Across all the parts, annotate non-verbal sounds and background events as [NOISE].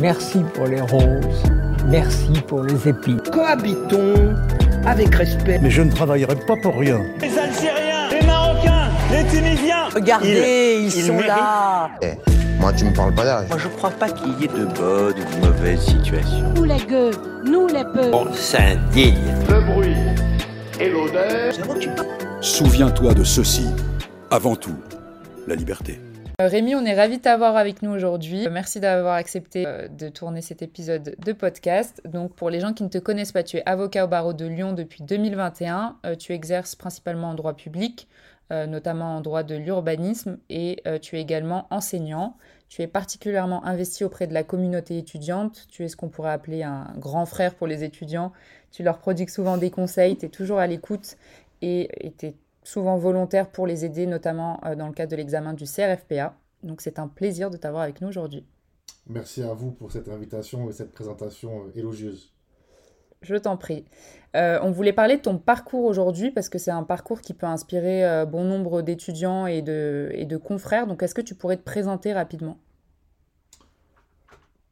Merci pour les roses. Merci pour les épis. Cohabitons avec respect. Mais je ne travaillerai pas pour rien. Les Algériens, les Marocains, les Tunisiens. Regardez, ils, sont là. Eh, moi, tu me parles pas d'âge. Moi, je crois pas qu'il y ait de bonnes ou de mauvaises situations. Nous les gueux, nous les peu. On s'indigne. Le bruit et l'odeur. Souviens-toi de ceci. Avant tout, la liberté. Rémi, on est ravis de t'avoir avec nous aujourd'hui. Merci d'avoir accepté euh, de tourner cet épisode de podcast. Donc, pour les gens qui ne te connaissent pas, tu es avocat au barreau de Lyon depuis 2021. Euh, tu exerces principalement en droit public, euh, notamment en droit de l'urbanisme, et tu es également enseignant. Tu es particulièrement investi auprès de la communauté étudiante. Tu es ce qu'on pourrait appeler un grand frère pour les étudiants. Tu leur prodigues souvent des conseils, tu es toujours à l'écoute et tu souvent volontaire pour les aider, notamment euh, dans le cadre de l'examen du CRFPA. Donc c'est un plaisir de t'avoir avec nous aujourd'hui. Merci à vous pour cette invitation et cette présentation euh, élogieuse. Je t'en prie. Euh, on voulait parler de ton parcours aujourd'hui parce que c'est un parcours qui peut inspirer bon nombre d'étudiants et de, et de confrères. Donc est-ce que tu pourrais te présenter rapidement?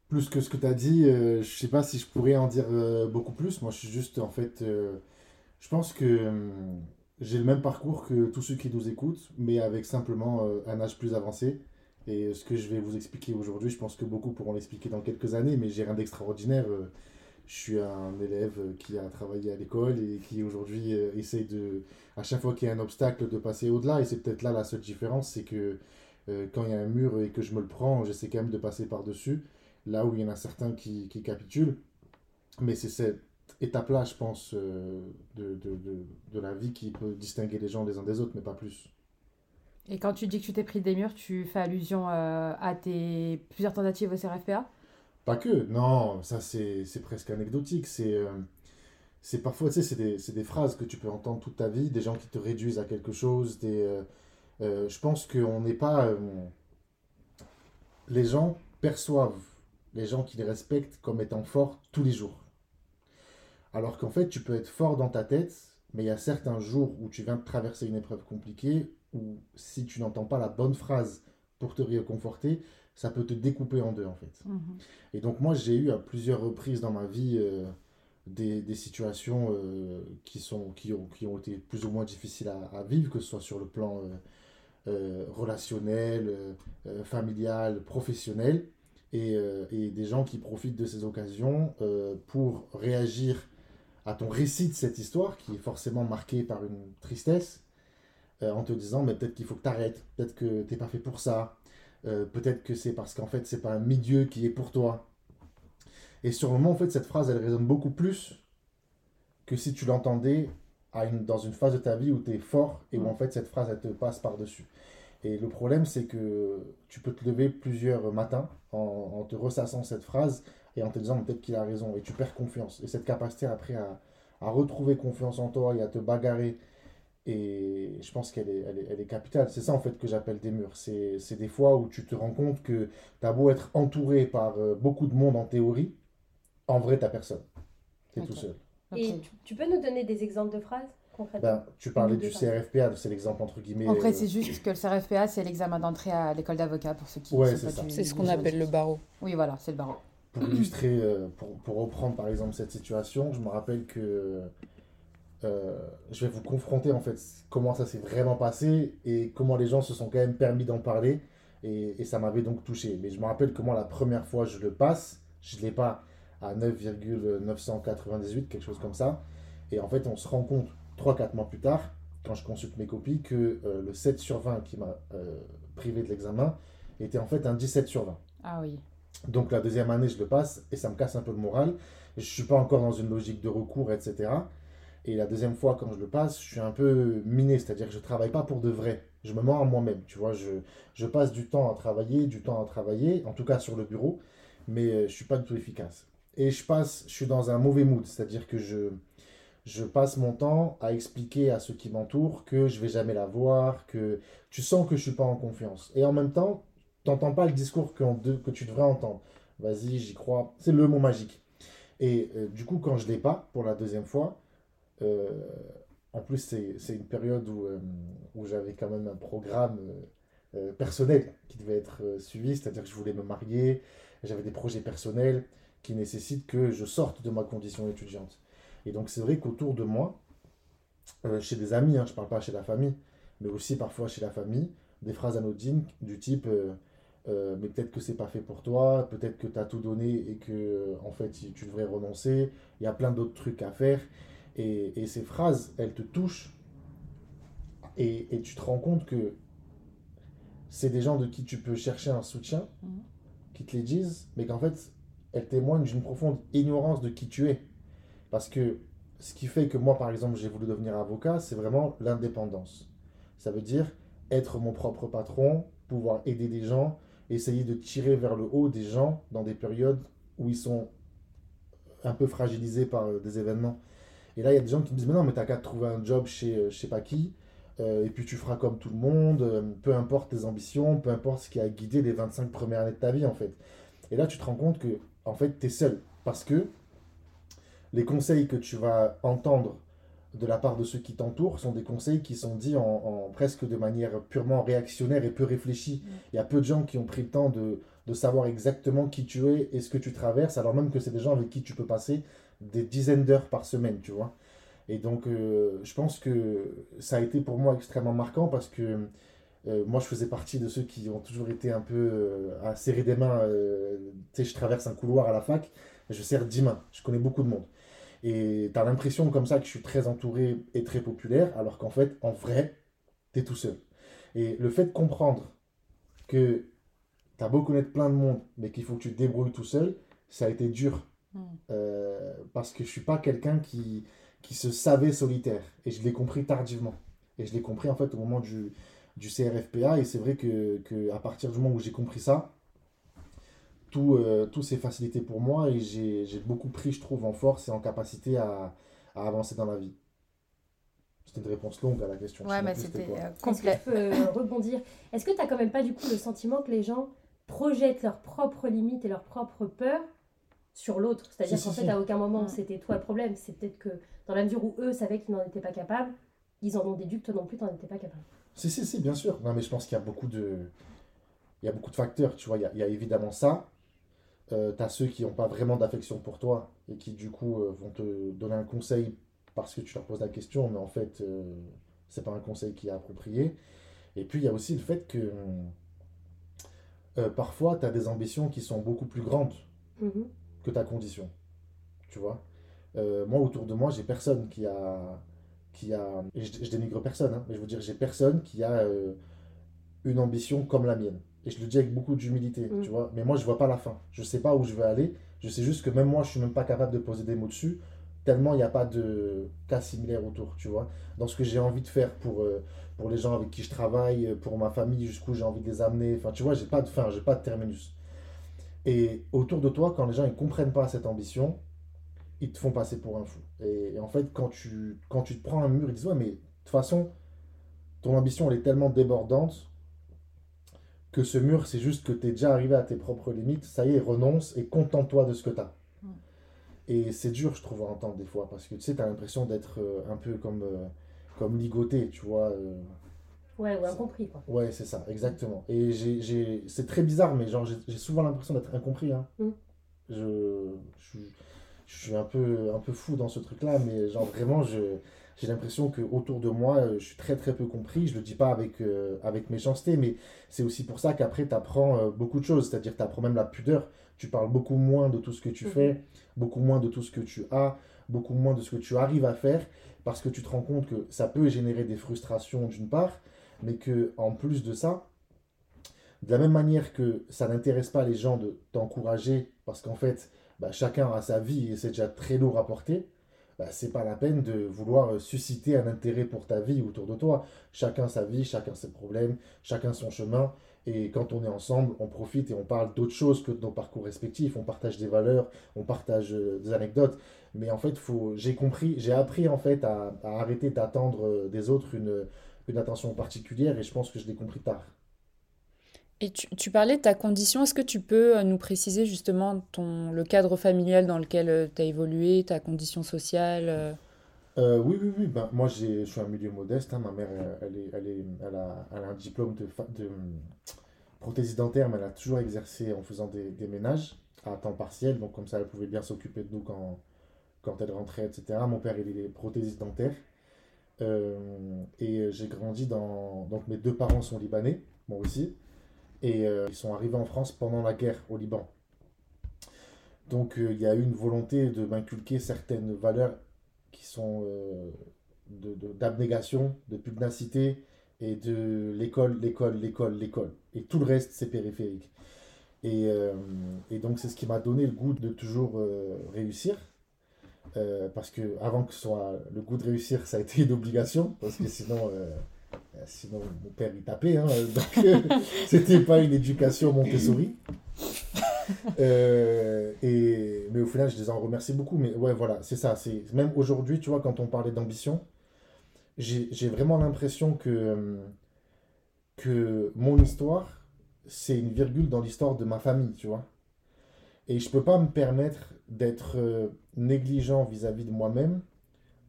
Plus que ce que tu as dit, je ne sais pas si je pourrais en dire beaucoup plus. Moi je suis juste en fait... je pense que hum, j'ai le même parcours que tous ceux qui nous écoutent, mais avec simplement euh, un âge plus avancé. Et ce que je vais vous expliquer aujourd'hui, je pense que beaucoup pourront l'expliquer dans quelques années, mais j'ai rien d'extraordinaire. Euh, je suis un élève qui a travaillé à l'école et qui aujourd'hui euh, essaye de, à chaque fois qu'il y a un obstacle, de passer au-delà. Et c'est peut-être là la seule différence, c'est que quand il y a un mur et que je me le prends, j'essaie quand même de passer par-dessus. Là où il y en a certains qui, qui capitulent. Mais c'est cette étape-là, je pense, euh, de, de, de, de, la vie qui peut distinguer les gens les uns des autres, mais pas plus. Et quand tu dis que tu t'es pris des murs, tu fais allusion euh, à tes plusieurs tentatives au CRFPA Pas que, non, ça c'est presque anecdotique. C'est euh, c'est parfois, tu sais, c'est des, des, phrases que tu peux entendre toute ta vie, des gens qui te réduisent à quelque chose. Des, je pense qu'on n'est pas. les gens perçoivent les gens qui les respectent comme étant forts tous les jours. Alors qu'en fait, tu peux être fort dans ta tête, mais il y a certains jours où tu viens de traverser une épreuve compliquée, où si tu n'entends pas la bonne phrase pour te réconforter, ça peut te découper en deux en fait. Mhm. Et donc moi j'ai eu à plusieurs reprises dans ma vie euh, des, situations euh, qui, sont, qui, ont, qui ont été plus ou moins difficiles à, vivre, que ce soit sur le plan euh, relationnel, familial, professionnel, et, et, des gens qui profitent de ces occasions pour réagir à ton récit de cette histoire, qui est forcément marqué par une tristesse, euh, en te disant, mais peut-être qu'il faut que tu arrêtes, peut-être que tu n'es pas fait pour ça, euh, peut-être que c'est parce qu'en fait, c'est pas un milieu qui est pour toi. Et sur le moment, en fait, cette phrase, elle résonne beaucoup plus que si tu l'entendais dans une phase de ta vie où tu es fort et où mm. en fait, cette phrase, elle te passe par-dessus. Et le problème, c'est que tu peux te lever plusieurs matins en, en te ressassant cette phrase et en te disant peut-être qu'il a raison et tu perds confiance. Et cette capacité après à, à, retrouver confiance en toi et à te bagarrer, et je pense qu'elle est, elle est, elle est, capitale. C'est ça en fait que j'appelle des murs. C'est des fois où tu te rends compte que tu as beau être entouré par euh, beaucoup de monde en théorie, en vrai, tu personne. Tu es tout seul. Et tu, peux nous donner des exemples de phrases ben, tu parlais du CRFPA, c'est l'exemple entre guillemets. Après, c'est juste que le CRFPA, c'est l'examen d'entrée à l'école d'avocat pour ceux qui. Ouais, c'est ça. C'est ce qu'on appelle le barreau. Oui, voilà, c'est le barreau pour illustrer, euh, pour, pour, reprendre par exemple cette situation, je me rappelle que euh, je vais vous confronter en fait comment ça s'est vraiment passé et comment les gens se sont quand même permis d'en parler et, et, ça m'avait donc touché. Mais je me rappelle que moi la première fois je le passe, je ne l'ai pas à 9,998, quelque chose comme ça. Et en fait on se rend compte 3-4 mois plus tard, quand je consulte mes copies, que euh, le 7 sur 20 qui m'a privé de l'examen était en fait un 17 sur 20. Ah oui. Donc la deuxième année, je le passe et ça me casse un peu le moral. Je ne suis pas encore dans une logique de recours, etc. Et la deuxième fois, quand je le passe, je suis un peu miné, c'est-à-dire que je ne travaille pas pour de vrai. Je me mens à moi-même, tu vois. Je, passe du temps à travailler, du temps à travailler, en tout cas sur le bureau, mais euh, je ne suis pas du tout efficace. Et je passe, je suis dans un mauvais mood, c'est-à-dire que je, je passe mon temps à expliquer à ceux qui m'entourent que je vais jamais la voir, que tu sens que je suis pas en confiance. Et en même temps, t'entends pas le discours que, tu devrais entendre. Vas-y, j'y crois. C'est le mot magique. Et euh, du coup, quand je l'ai pas pour la deuxième fois, euh, en plus, c'est une période où, euh, où j'avais quand même un programme personnel qui devait être suivi, c'est-à-dire que je voulais me marier, J'avais des projets personnels qui nécessitent que je sorte de ma condition étudiante. Et donc c'est vrai qu'autour de moi, chez des amis, hein, je parle pas chez la famille, mais aussi parfois chez la famille, des phrases anodines du type euh, euh, mais peut-être que c'est pas fait pour toi, peut-être que tu as tout donné et que en fait tu devrais renoncer, il y a plein d'autres trucs à faire. Et, et, ces phrases, elles te touchent et, et, tu te rends compte que c'est des gens de qui tu peux chercher un soutien, mmh. qui te les disent, mais qu'en fait, elles témoignent d'une profonde ignorance de qui tu es. Parce que ce qui fait que moi, par exemple, j'ai voulu devenir avocat, c'est vraiment l'indépendance. Ça veut dire être mon propre patron, pouvoir aider des gens, essayer de tirer vers le haut des gens dans des périodes où ils sont un peu fragilisés par euh, des événements. Et là, il y a des gens qui me disent, mais non, mais t'as qu'à trouver un job chez euh, je sais pas qui, euh, et puis tu feras comme tout le monde, peu importe tes ambitions, peu importe ce qui a guidé les 25 premières années de ta vie, en fait. Et là, tu te rends compte que, en fait, tu es seul. Parce que les conseils que tu vas entendre de la part de ceux qui t'entourent sont des conseils qui sont dits en, presque de manière purement réactionnaire et peu réfléchie. Mm. Il y a peu de gens qui ont pris le temps de, de, savoir exactement qui tu es et ce que tu traverses, alors même que c'est des gens avec qui tu peux passer des dizaines d'heures par semaine, tu vois. Et donc, euh, je pense que ça a été pour moi extrêmement marquant parce que euh, moi, je faisais partie de ceux qui ont toujours été un peu euh, à serrer des mains. tu sais, je traverse un couloir à la fac, je serre 10 mains. Je connais beaucoup de monde. Et tu as l'impression comme ça que je suis très entouré et très populaire, alors qu'en fait, en vrai, tu es tout seul. Et le fait de comprendre que tu as beau connaître plein de monde, mais qu'il faut que tu te débrouilles tout seul, ça a été dur. Hmm. Euh, parce que je suis pas quelqu'un qui, qui se savait solitaire. Et je l'ai compris tardivement. Et je l'ai compris en fait au moment du, du CRFPA. Et c'est vrai que, que, à partir du moment où j'ai compris ça, tout, euh, tout s'est facilité pour moi et j'ai beaucoup pris, je trouve, en force et en capacité à, à avancer dans la vie. C'était une réponse longue à la question. Ouais, mais c'était euh, complet. Est-ce euh, rebondir? Est-ce que tu [LAUGHS] as quand même pas du coup le sentiment que les gens projettent leurs propres limites et leurs propres peurs sur l'autre? C'est-à-dire qu'en fait, à aucun moment c'était toi le problème. C'est peut-être que dans la mesure où eux savaient qu'ils n'en étaient pas capables, ils en ont déduit que toi non plus, tu n'en étais pas capable. Si, si, si, bien sûr. Non, mais je pense qu'il y a beaucoup de. Il y a beaucoup de facteurs, tu vois. Il y a, il y a évidemment ça. Euh, tu as ceux qui n'ont pas vraiment d'affection pour toi et qui du coup euh, vont te donner un conseil parce que tu leur poses la question, mais en fait, euh, c'est pas un conseil qui est approprié. Et puis il y a aussi le fait que parfois tu as des ambitions qui sont beaucoup plus grandes mm-hmm. que ta condition. Tu vois? Moi, autour de moi, j'ai personne qui a. Qui a je, je dénigre personne, hein, mais je veux dire, j'ai personne qui a une ambition comme la mienne. Et je le dis avec beaucoup d'humilité, mm. tu vois. Mais moi, je vois pas la fin. Je sais pas où je vais aller. Je sais juste que même moi, je suis même pas capable de poser des mots dessus, tellement il n'y a pas de cas similaires autour, tu vois. Dans ce que j'ai envie de faire pour, euh, pour les gens avec qui je travaille, pour ma famille, jusqu'où j'ai envie de les amener. Enfin, tu vois, j'ai pas de fin, j'ai pas de terminus. Et autour de toi, quand les gens ne comprennent pas cette ambition, ils te font passer pour un fou. Et, en fait, quand tu, quand tu te prends un mur, ils disent Ouais, mais de toute façon, ton ambition, elle est tellement débordante que ce mur, c'est juste que tu es déjà arrivé à tes propres limites, ça y est, renonce et contente-toi de ce que tu as. Mm. Et c'est dur, je trouve, à entendre des fois, parce que tu sais, tu as l'impression d'être euh, un peu comme, euh, comme ligoté, tu vois. Euh. ouais, ou incompris, quoi. Ouais, c'est ça, exactement. Et j'ai, c'est très bizarre, mais genre, j'ai souvent l'impression d'être incompris. Hein. Mm. Je, je, je, suis un peu, un peu fou dans ce truc-là, mais genre, vraiment, je j'ai l'impression que autour de moi, euh, je suis très très peu compris. Je le dis pas avec, euh, avec méchanceté, mais c'est aussi pour ça qu'après, tu apprends euh, beaucoup de choses. C'est-à-dire que tu apprends même la pudeur. Tu parles beaucoup moins de tout ce que tu mhm. fais, beaucoup moins de tout ce que tu as, beaucoup moins de ce que tu arrives à faire, parce que tu te rends compte que ça peut générer des frustrations d'une part, mais que en plus de ça, de la même manière que ça n'intéresse pas les gens de t'encourager, parce qu'en fait, bah, chacun a sa vie et c'est déjà très lourd à porter, bah, c'est pas la peine de vouloir euh, susciter un intérêt pour ta vie autour de toi. Chacun sa vie, chacun ses problèmes, chacun son chemin. Et quand on est ensemble, on profite et on parle d'autre chose que de nos parcours respectifs. On partage des valeurs, on partage euh, des anecdotes. Mais en fait, faut, j'ai compris, j'ai appris en fait à, à arrêter d'attendre euh, des autres une, une attention particulière et je pense que je l'ai compris tard. Et tu, parlais de ta condition. Est-ce que tu peux euh, nous préciser justement ton, le cadre familial dans lequel euh, tu as évolué, ta condition sociale euh? Oui, oui, oui. Ben, moi, je suis un milieu modeste. Hein. Ma mère, elle, est, elle, a, elle, a, un diplôme de, de, prothésiste dentaire, mais elle a toujours exercé en faisant des, ménages à temps partiel, donc comme ça elle pouvait bien s'occuper de nous quand, quand elle rentrait, etc. Mon père, il est prothésiste dentaire. Et j'ai grandi dans... Donc mes deux parents sont libanais, moi aussi. Et euh, ils sont arrivés en France pendant la guerre au Liban. Donc euh, il y a eu une volonté de m'inculquer certaines valeurs qui sont d'abnégation, de, pugnacité et de l'école, l'école, l'école, l'école. Et tout le reste, c'est périphérique. Et, et donc c'est ce qui m'a donné le goût de toujours réussir. parce que avant que ce soit le goût de réussir, ça a été une obligation, parce que sinon, euh, sinon, mon père, il tapait. Hein, donc, euh, [LAUGHS] c'était pas une éducation Montessori. [LAUGHS] Euh, et, mais au final, je les en remercie beaucoup. Mais ouais, voilà, c'est ça. C'est, même aujourd'hui, tu vois, quand on parlait d'ambition, j'ai, j'ai vraiment l'impression que, que mon histoire, c'est une virgule dans l'histoire de ma famille, tu vois. Et je peux pas me permettre d'être négligent vis-à-vis de moi-même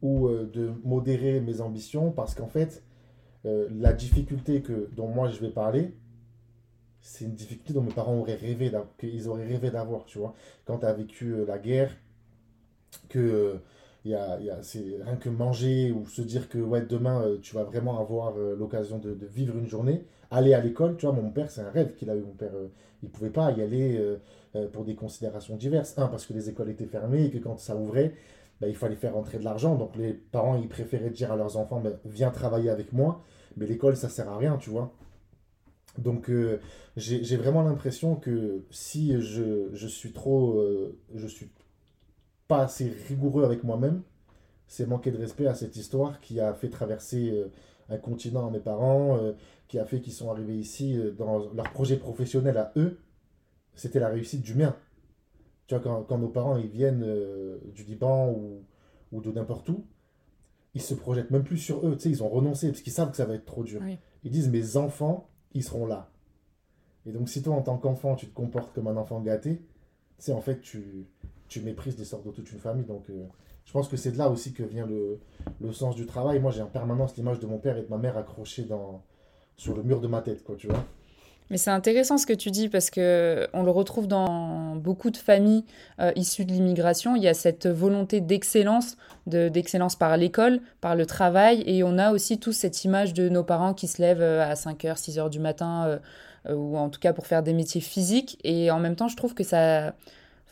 ou de modérer mes ambitions parce qu'en fait, euh, la difficulté que, dont moi je vais parler, c'est une difficulté dont mes parents auraient rêvé qu'ils auraient rêvé d'avoir, tu vois. Quand tu as vécu euh, la guerre, que il euh, y a, y a c'est rien que manger ou se dire que ouais, demain tu vas vraiment avoir l'occasion de, de, vivre une journée, aller à l'école, tu vois, mon père, c'est un rêve qu'il a eu. Mon père, il pouvait pas y aller pour des considérations diverses. Un, parce que les écoles étaient fermées et que quand ça ouvrait, bah, il fallait faire rentrer de l'argent. Donc les parents, ils préféraient dire à leurs enfants, bah, viens travailler avec moi. Mais l'école, ça sert à rien, tu vois. Donc euh, j'ai vraiment l'impression que si je, je suis trop... Euh, je suis pas assez rigoureux avec moi-même, c'est manquer de respect à cette histoire qui a fait traverser euh, un continent à mes parents, qui a fait qu'ils sont arrivés ici dans leur projet professionnel à eux. C'était la réussite du mien. Tu vois, quand, quand nos parents ils viennent euh, du Liban ou, ou de n'importe où, ils se projettent même plus sur eux. Tu sais, ils ont renoncé parce qu'ils savent que ça va être trop dur. Ils disent Mes enfants, ils seront là. Et donc, si toi, en tant qu'enfant, tu te comportes comme un enfant gâté, c'est en fait, tu, tu méprises des sortes de toute une famille. Donc, euh, je pense que c'est de là aussi que vient le, le sens du travail. Moi, j'ai en permanence l'image de mon père et de ma mère accrochée dans, sur le mur de ma tête, quoi, tu vois. Mais c'est intéressant ce que tu dis parce que on le retrouve dans beaucoup de familles euh, issues de l'immigration. Il y a cette volonté d'excellence, de, d'excellence par l'école, par le travail. Et on a aussi tous cette image de nos parents qui se lèvent euh, à 5h, 6h du matin, euh, ou en tout cas pour faire des métiers physiques. Et en même temps, je trouve que ça,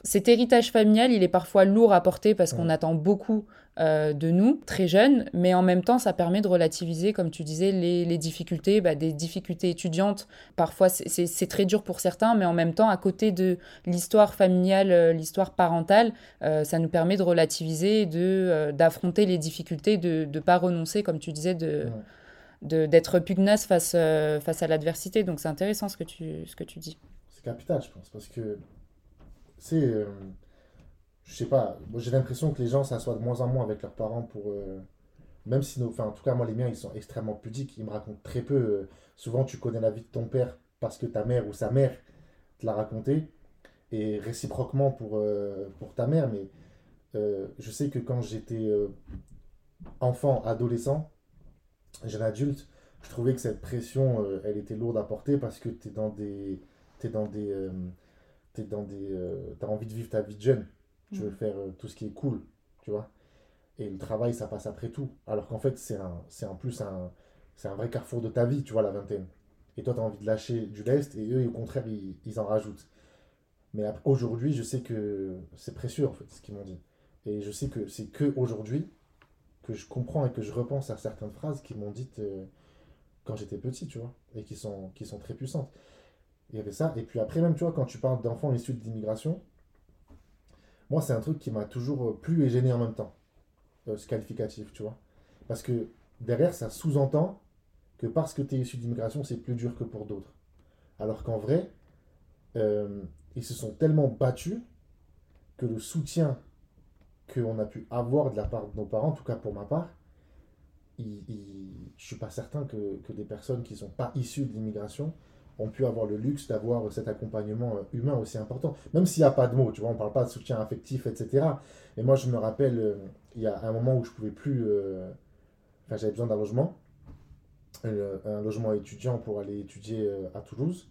cet héritage familial, il est parfois lourd à porter parce qu'on attend beaucoup euh, de nous, très jeunes, mais en même temps, ça permet de relativiser, comme tu disais, les, difficultés, bah, des difficultés étudiantes. Parfois, c'est très dur pour certains, mais en même temps, à côté de l'histoire familiale, euh, l'histoire parentale, euh, ça nous permet de relativiser, de d'affronter les difficultés, de ne pas renoncer, comme tu disais, de... d'être pugnace face, face à l'adversité. Donc c'est intéressant ce que tu, ce que tu dis. C'est capital, je pense, parce que c'est. Euh, je sais pas, j'ai l'impression que les gens s'assoient de moins en moins avec leurs parents pour. Euh, même si, nos, en tout cas, moi, les miens, ils sont extrêmement pudiques, ils me racontent très peu. Euh, souvent, tu connais la vie de ton père parce que ta mère ou sa mère te l'a raconté, et réciproquement pour, pour ta mère, mais je sais que quand j'étais enfant, adolescent, jeune adulte, je trouvais que cette pression, elle était lourde à porter parce que tu dans des. Es dans des dans des. Euh, as envie de vivre ta vie de jeune. Tu veux mm. faire euh, tout ce qui est cool, tu vois. Et le travail, ça passe après tout. Alors qu'en fait, c'est un, c'est en plus un, c'est un vrai carrefour de ta vie, tu vois, la vingtaine. Et toi, tu as envie de lâcher du lest, et eux, au contraire, ils, ils en rajoutent. Mais aujourd'hui, je sais que c'est précieux, en fait, ce qu'ils m'ont dit. Et je sais que c'est que aujourd'hui que je comprends et que je repense à certaines phrases qu'ils m'ont dites euh, quand j'étais petit, tu vois, et qui sont, qui sont très puissantes. Il y avait ça. Et puis après, même, tu vois, quand tu parles d'enfants issus d'immigration, moi, c'est un truc qui m'a toujours euh, plu et gêné en même temps, euh, ce qualificatif, tu vois. Parce que derrière, ça sous-entend que parce que tu es issu d'immigration, c'est plus dur que pour d'autres. Alors qu'en vrai, euh, ils se sont tellement battus que le soutien qu'on a pu avoir de la part de nos parents, en tout cas pour ma part, je suis pas certain que, que des personnes qui ne sont pas issues de l'immigration ont pu avoir le luxe d'avoir cet accompagnement euh, humain aussi important. Même s'il n'y a pas de mots, tu vois, on ne parle pas de soutien affectif, etc. Et moi, je me rappelle, euh, il y a un moment où je pouvais plus. Euh, j'avais besoin d'un logement, un logement étudiant pour aller étudier à Toulouse.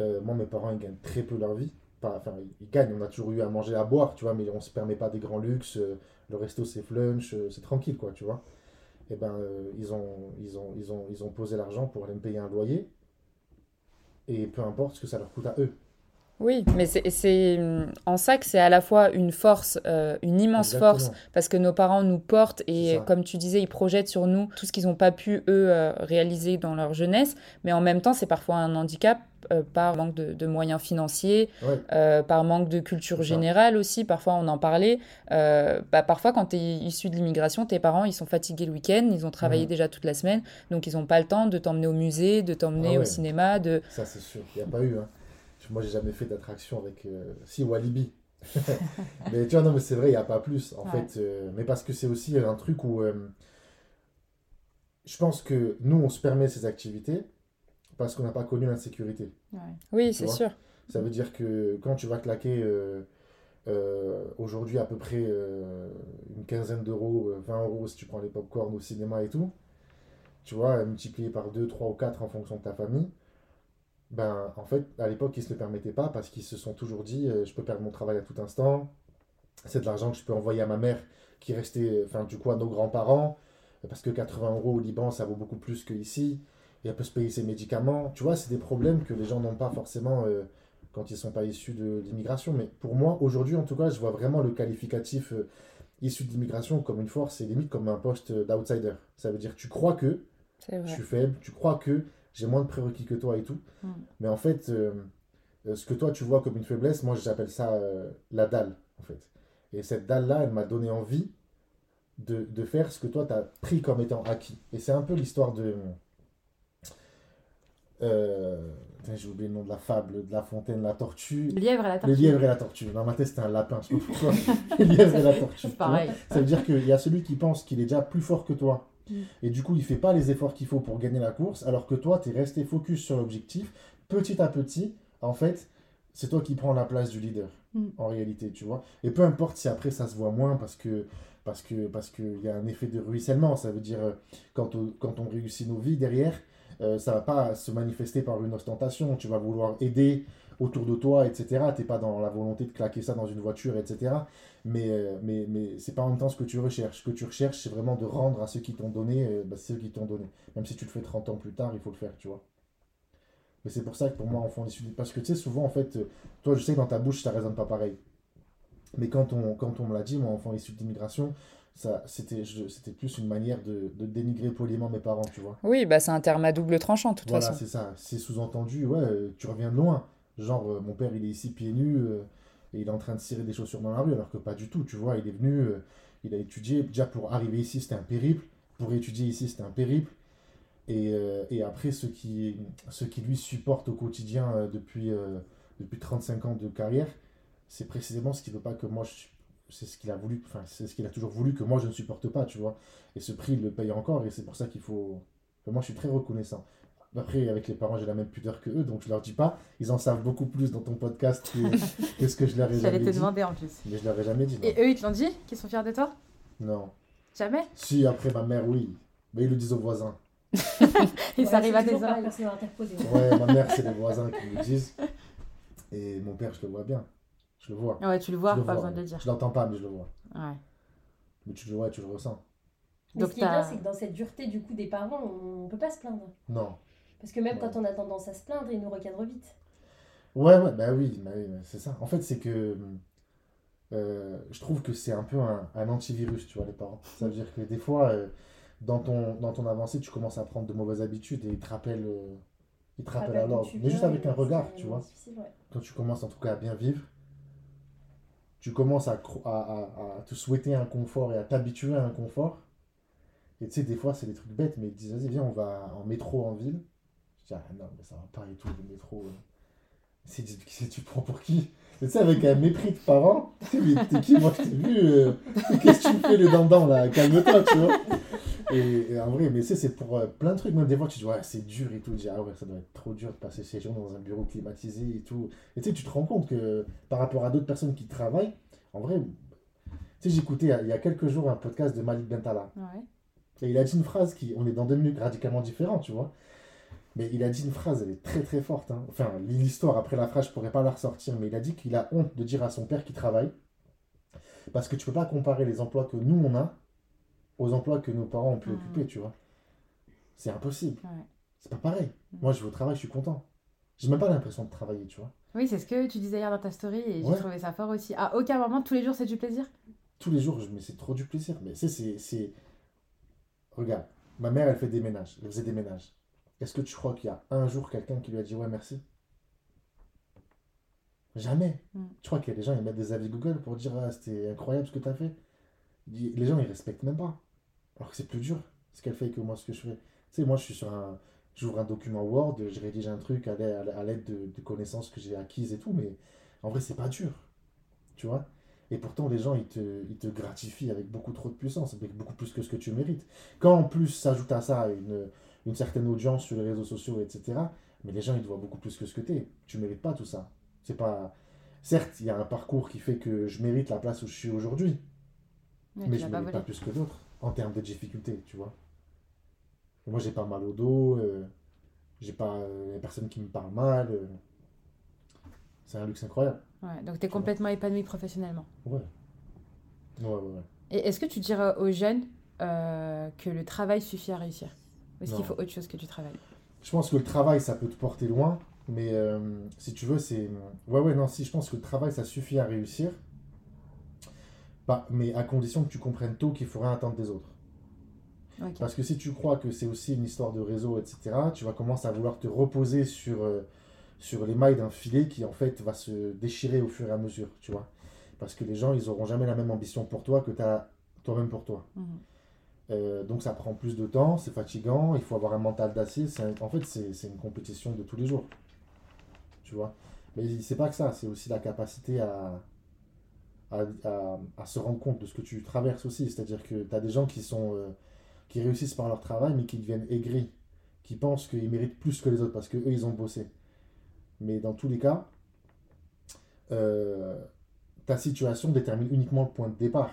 Moi, mes parents, ils gagnent très peu leur vie. Enfin, ils gagnent, on a toujours eu à manger, à boire, tu vois, mais on se permet pas des grands luxes. le resto, c'est flunch, c'est tranquille, quoi, tu vois. Et ben, euh, ils, ont, ils, ont, ils, ont, ils ont posé l'argent pour aller me payer un loyer. Et peu importe ce que ça leur coûte à eux. Oui, mais c'est- c'est en ça que c'est à la fois une force, euh, une immense Exactement. force, parce que nos parents nous portent et, comme tu disais, ils projettent sur nous tout ce qu'ils n'ont pas pu, eux, euh, réaliser dans leur jeunesse. Mais en même temps, c'est parfois un handicap euh, par manque de, de moyens financiers, Ouais. euh, par manque de culture générale aussi. Parfois, on en parlait. euh, bah, parfois, quand tu es issu de l'immigration, tes parents, ils sont fatigués le week-end, ils ont travaillé Mhm. déjà toute la semaine, donc ils n'ont pas le temps de t'emmener au musée, de t'emmener Ah au cinéma, de... Ça, c'est sûr. Il n'y a pas eu. Hein. Moi, j'ai jamais fait d'attraction avec. Si, Walibi. [LAUGHS] mais tu vois, non, mais c'est vrai, il n'y a pas plus. En Ouais. fait, mais parce que c'est aussi un truc où. je pense que nous, on se permet ces activités parce qu'on n'a pas connu l'insécurité. Ouais. Oui, c'est sûr. Ça veut dire que quand tu vas claquer euh, euh, aujourd'hui à peu près euh, une quinzaine d'euros, euh, 20 euros si tu prends les pop-corn au cinéma et tout, tu vois, multiplié par 2, 3 ou 4 en fonction de ta famille, ben en fait, à l'époque, ils se le permettaient pas parce qu'ils se sont toujours dit euh, je peux perdre mon travail à tout instant, c'est de l'argent que je peux envoyer à ma mère qui restait, enfin, du coup, à nos grands-parents, parce que 80 euros au Liban, ça vaut beaucoup plus qu'ici, et elle peut se payer ses médicaments. Tu vois, c'est des problèmes que les gens n'ont pas forcément euh, quand ils sont pas issus de l'immigration. Mais pour moi, aujourd'hui, en tout cas, je vois vraiment le qualificatif euh, issu de l'immigration comme une force et limite comme un poste d'outsider. Ça veut dire tu crois que je suis faible, tu crois que j'ai moins de prérequis que toi et tout. Mm. Mais en fait, euh, euh, ce que toi tu vois comme une faiblesse, moi j'appelle ça euh, la dalle, en fait. Et cette dalle-là, elle m'a donné envie de, de faire ce que toi tu as pris comme étant acquis. Et c'est un peu l'histoire de. Euh, j'ai oublié le nom de la fable, de la fontaine, la tortue. Le lièvre et la Le tortue. lièvre et la tortue. Dans ma tête, c'était un lapin. Je sais pas pourquoi. [LAUGHS] le lièvre et la tortue. Pareil. Ça veut dire qu'il y a celui qui pense qu'il est déjà plus fort que toi. Mm. Et du coup, il fait pas les efforts qu'il faut pour gagner la course, alors que toi, tu es resté focus sur l'objectif. Petit à petit, en fait, c'est toi qui prends la place du leader, Mm. en réalité, tu vois. Et peu importe si après ça se voit moins parce que parce que parce qu'il y a un effet de ruissellement. Ça veut dire, euh, quand on, quand on réussit nos vies derrière, euh, ça va pas se manifester par une ostentation. Tu vas vouloir aider autour de toi, etc. T'es pas dans la volonté de claquer ça dans une voiture, etc. Mais, euh, mais, mais c'est pas en même temps ce que tu recherches. Ce que tu recherches, c'est vraiment de rendre à ceux qui t'ont donné, euh, bah, ceux qui t'ont donné. Même si tu le fais 30 ans plus tard, il faut le faire, tu vois. Mais c'est pour ça que pour moi, enfant issu... Parce que tu sais, souvent, en fait, euh, toi, je sais que dans ta bouche, ça résonne pas pareil. Mais quand on, quand on me l'a dit, moi, enfant issu d'immigration, ça, c'était, c'était plus une manière de, de dénigrer poliment mes parents, tu vois. Oui, bah c'est un terme à double tranchant, de toute Voilà, façon. c'est ça. C'est sous-entendu, ouais, euh, tu reviens de loin. Genre, euh, mon père, il est ici pieds nus euh, et il est en train de cirer des chaussures dans la rue, alors que pas du tout, tu vois. Il est venu, il a étudié. Déjà, pour arriver ici, c'était un périple. Pour étudier ici, c'était un périple. Et, et après, ceux qui, ceux qui lui supportent au quotidien depuis, depuis 35 ans de carrière, c'est précisément ce qu'il veut pas que moi je c'est ce qu'il a voulu enfin c'est ce qu'il a toujours voulu que moi je ne supporte pas tu vois. Et ce prix il le paye encore et c'est pour ça qu'il faut enfin, moi je suis très reconnaissant. Après avec les parents j'ai la même pudeur que eux donc je leur dis pas. Ils en savent beaucoup plus dans ton podcast que, [LAUGHS] que ce que je leur ai J'allais jamais te dit. demander en plus. mais je leur ai jamais dit non, Et eux, ils te l'ont dit Qu'ils sont fiers de toi? Non. Jamais? Si après ma mère oui. Mais ils le disent aux voisins. [LAUGHS] Et Ouais, ça arrive c'est à par oreilles. ouais ma mère c'est les voisins qui me disent. Et mon père je le vois bien je le vois Ouais, tu le vois, Je le pas vois, besoin de le dire. je l'entends pas mais je le vois Ouais. mais tu le vois tu le ressens Mais Donc ce qui est bien, c'est que dans cette dureté du coup des parents, on peut pas se plaindre. non Parce que même Ouais. quand on a tendance à se plaindre, ils nous recadrent vite. Ouais, ouais, bah oui, bah oui, c'est ça. En fait, c'est que euh, je trouve que c'est un peu un, un antivirus, tu vois, les parents. Ça veut dire que des fois, euh, dans, ton, dans ton avancée, tu commences à prendre de mauvaises habitudes et ils te rappellent, euh, ils te rappellent à l'ordre. Mais juste avec un regard, tu vois. ouais. Quand tu commences en tout cas à bien vivre, tu commences à, à, à- te souhaiter un confort et à t'habituer à un confort. Et tu sais, des fois, c'est des trucs bêtes, mais ils disent, vas-y, viens, on va en métro en ville. Je dis, ah non, mais ça va pas et tout, le métro. euh. C'est tu prends pour qui? Et tu sais, avec un mépris de parents, [LAUGHS] tu sais, mais t'es qui? Moi, je t'ai vu, euh, qu'est-ce que tu me fais le dindon là? Calme-toi, tu vois. Et, et en vrai, mais tu sais, c'est pour euh, plein de trucs. Même des fois, tu dis, ouais, c'est dur et tout. Tu dis, ah ouais, ça doit être trop dur de passer ces jours dans un bureau climatisé et tout. Et tu sais, tu te rends compte que par rapport à d'autres personnes qui travaillent, en vrai, tu sais, j'écoutais il y a- quelques jours un podcast de Malik Bentala. Ouais. Et il a dit une phrase qui, on est dans deux minutes radicalement différents, tu vois. Mais il a dit une phrase, elle est très très forte. hein. Enfin, l'histoire, après la phrase, je pourrais pas la ressortir, mais il a dit qu'il a honte de dire à son père qu'il travaille. Parce que tu peux pas comparer les emplois que nous on a aux emplois que nos parents ont pu Mhm. occuper, tu vois. C'est impossible. Ouais. C'est pas pareil. Moi, je vais au travail, je suis content. J'ai même pas l'impression de travailler, tu vois. Oui, c'est ce que tu disais hier dans ta story et j'ai trouvé ça fort aussi. À aucun moment, tous les jours, c'est du plaisir? Tous les jours, je me c'est trop du plaisir. Mais c'est, c'est, c'est... Regarde, ma mère, elle fait des ménages. Elle faisait des ménages. Est-ce que tu crois qu'il y a un jour quelqu'un qui lui a dit ouais, merci? Jamais. Mm. Tu crois qu'il y a des gens, ils mettent des avis Google pour dire ah, c'était incroyable ce que tu as fait Les gens, ils respectent même pas. Alors que c'est plus dur ce qu'elle fait que moi, ce que je fais. Tu sais, moi, je suis sur un. J'ouvre un document Word, je rédige un truc à l'aide de, de connaissances que j'ai acquises et tout, mais en vrai, c'est pas dur. Tu vois? Et pourtant, les gens, ils te, ils te gratifient avec beaucoup trop de puissance, avec beaucoup plus que ce que tu mérites. Quand en plus s'ajoute à ça une, une certaine audience sur les réseaux sociaux, etc., mais les gens, ils te voient beaucoup plus que ce que tu es. Tu mérites pas tout ça. C'est pas. Certes, il y a un parcours qui fait que je mérite la place où je suis aujourd'hui, mais je pas mérite pas plus que d'autres en termes de difficulté, tu vois. Moi, j'ai pas mal au dos, euh, j'ai pas euh, les personnes qui me parlent mal. euh. c'est un luxe incroyable. Ouais, donc tu es complètement épanoui professionnellement. Ouais. Ouais, ouais, ouais. Et est-ce que tu dirais aux jeunes euh, que le travail suffit à réussir? Ou est-ce qu'il faut autre chose que du travail? Je pense que le travail, ça peut te porter loin, mais euh, si tu veux, c'est. Ouais, ouais, non, si, je pense que le travail, ça suffit à réussir. Pas- mais à condition que tu comprennes tôt qu'il faut rien attendre des autres. Parce que si tu crois que c'est aussi une histoire de réseau, etc., tu vas commencer à vouloir te reposer sur, euh, sur les mailles d'un filet qui, en fait, va se déchirer au fur et à mesure, tu vois. Parce que les gens, ils auront jamais la même ambition pour toi que tu as toi-même pour toi. Mhm. Euh, donc ça prend plus de temps, c'est fatigant, il faut avoir un mental d'acier. En fait, c'est c'est une compétition de tous les jours. Tu vois? Mais c'est pas que ça, c'est aussi la capacité à, à, se rendre compte de ce que tu traverses aussi. C'est-à-dire que tu as des gens qui sont euh, qui réussissent par leur travail, mais qui deviennent aigris, qui pensent qu'ils méritent plus que les autres parce que eux ils ont bossé. Mais dans tous les cas, euh, ta situation détermine uniquement le point de départ.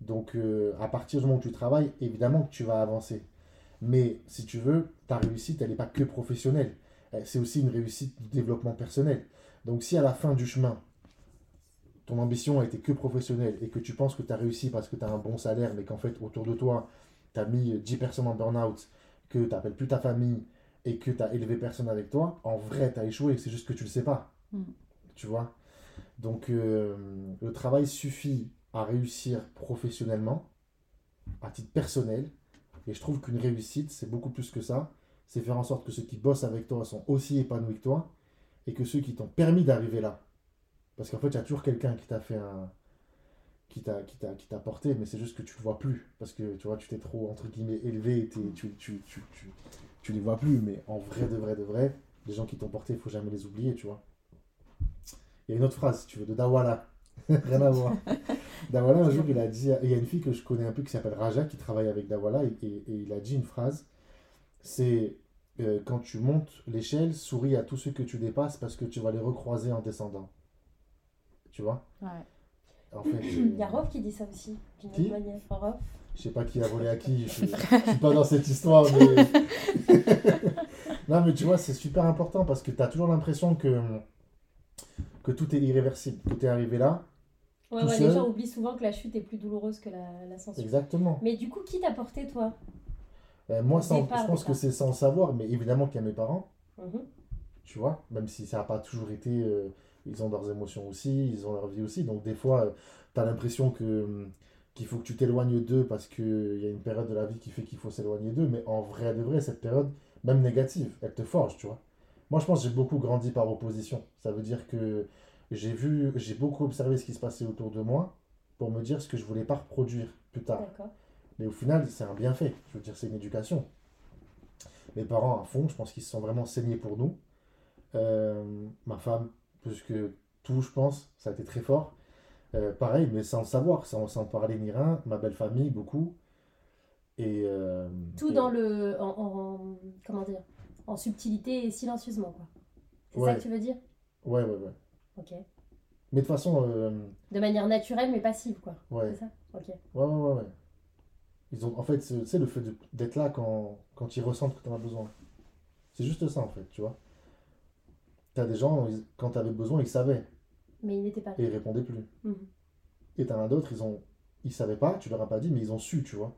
Donc, euh, à partir du moment où tu travailles, évidemment que tu vas avancer. Mais si tu veux, ta réussite, elle n'est pas que professionnelle. C'est aussi une réussite du développement personnel. Donc, si à la fin du chemin, ton ambition a été que professionnelle et que tu penses que tu as réussi parce que tu as un bon salaire, mais qu'en fait, autour de toi, tu as mis 10 personnes en burn-out, que tu n'appelles plus ta famille et que tu as élevé personne avec toi, en vrai, tu as échoué. C'est juste que tu le sais pas. Mm. Tu vois? Donc, euh, le travail suffit à réussir professionnellement, à titre personnel. Et je trouve qu'une réussite, c'est beaucoup plus que ça. C'est faire en sorte que ceux qui bossent avec toi sont aussi épanouis que toi et que ceux qui t'ont permis d'arriver là. Parce qu'en fait, il y a toujours quelqu'un qui t'a fait un. qui t'a qui t'a qui t'a porté, mais c'est juste que tu le vois plus. Parce que tu vois, tu t'es trop, entre guillemets, élevé tu, tu, tu, tu, tu les vois plus. Mais en vrai, de vrai, de vrai, les gens qui t'ont porté, il faut jamais les oublier, tu vois. Il y a une autre phrase, si tu veux, de Dawala. [LAUGHS] Rien à voir. [LAUGHS] Dawala, un jour, il a dit. Il y a une fille que je connais un peu qui s'appelle Raja qui travaille avec Dawala et, et- et il a dit une phrase c'est euh, quand tu montes l'échelle, souris à tous ceux que tu dépasses parce que tu vas les recroiser en descendant. Tu vois Ouais. En fait, [CLEARS THROAT] Il y a Rof qui dit ça aussi, d'une Qui? autre manière. Rof. je sais pas qui a volé à qui, je suis, [LAUGHS] je suis pas dans cette histoire, mais. [LAUGHS] non, mais tu vois, c'est super important parce que tu as toujours l'impression que, que tout est irréversible. Que tu es arrivé là. Ouais, ouais, les gens oublient souvent que la chute est plus douloureuse que la- l'ascension. Exactement. Mais du coup, qui t'a porté toi? Euh, moi, Au sans- départ, je pense que c'est sans savoir, mais évidemment qu'il y a mes parents. Mhm. tu vois, même si ça n'a pas toujours été, euh, ils ont leurs émotions aussi, ils ont leur vie aussi, donc des fois, tu as l'impression que hum, qu'il faut que tu t'éloignes d'eux parce qu'il y a une période de la vie qui fait qu'il faut s'éloigner d'eux, mais en vrai de vrai, cette période, même négative, elle te forge, tu vois. Moi, je pense que j'ai beaucoup grandi par opposition. Ça veut dire que j'ai vu, j'ai beaucoup observé ce qui se passait autour de moi pour me dire ce que je voulais pas reproduire plus tard. Mais au final, c'est un bienfait. Je veux dire, c'est une éducation. Mes parents, à fond, je pense qu'ils se sont vraiment saignés pour nous. Euh, ma femme, plus que tout, je pense, ça a été très fort. Euh, pareil, mais sans le savoir, sans, sans parler ni rien. Ma belle famille, beaucoup. Et. euh, Tout et- dans le. En, en- comment dire En subtilité et silencieusement, quoi. C'est Ouais. ça que tu veux dire? Ouais, ouais, ouais. Ok. Mais de toute façon, euh, De manière naturelle, mais passive, quoi. ouais. C'est ça? Ok. Ouais, ouais, ouais, ouais. Ils ont, en fait, c'est- tu sais, le fait d'être là quand, quand ils ressentent que tu en as besoin. C'est juste ça, en fait, tu vois. T'as des gens, ils- quand t'avais besoin, ils savaient. Mais il n'était pas là. Et ils répondaient plus. Mhm. Et t'en as d'autres, ils ont, ils savaient pas, tu leur as pas dit, mais ils ont su, tu vois.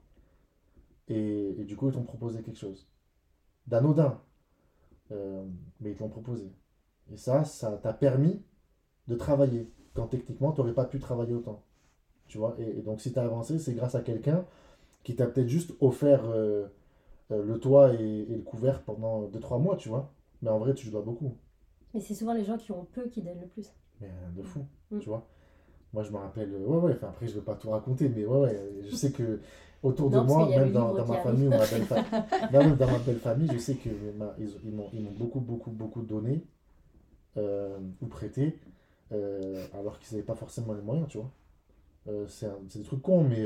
Et, et du coup, ils t'ont proposé quelque chose. D'anodin. Euh, mais ils t'ont proposé. Et ça, ça t'a permis de travailler. Quand techniquement, tu n'aurais pas pu travailler autant. Tu vois. Et, et donc, si tu as avancé, c'est grâce à quelqu'un qui t'a peut-être juste offert euh, euh, le toit et, et le couvert pendant 2-3 mois, tu vois. Mais en vrai, tu dois beaucoup. Mais c'est souvent les gens qui ont peu qui donnent le plus. Mais euh, de fou, Mm. tu vois. Moi, je me rappelle, euh, ouais, ouais, enfin, après, je ne vais pas tout raconter, mais ouais, ouais, je sais que autour de Non, moi, même dans, ma famille ma belle famille, même dans ma belle famille, je sais ma- ils, m'ont, beaucoup, beaucoup, beaucoup donné euh, ou prêté, euh, alors qu'ils n'avaient pas forcément les moyens, tu vois. Euh, c'est, un- c'est des trucs cons, mais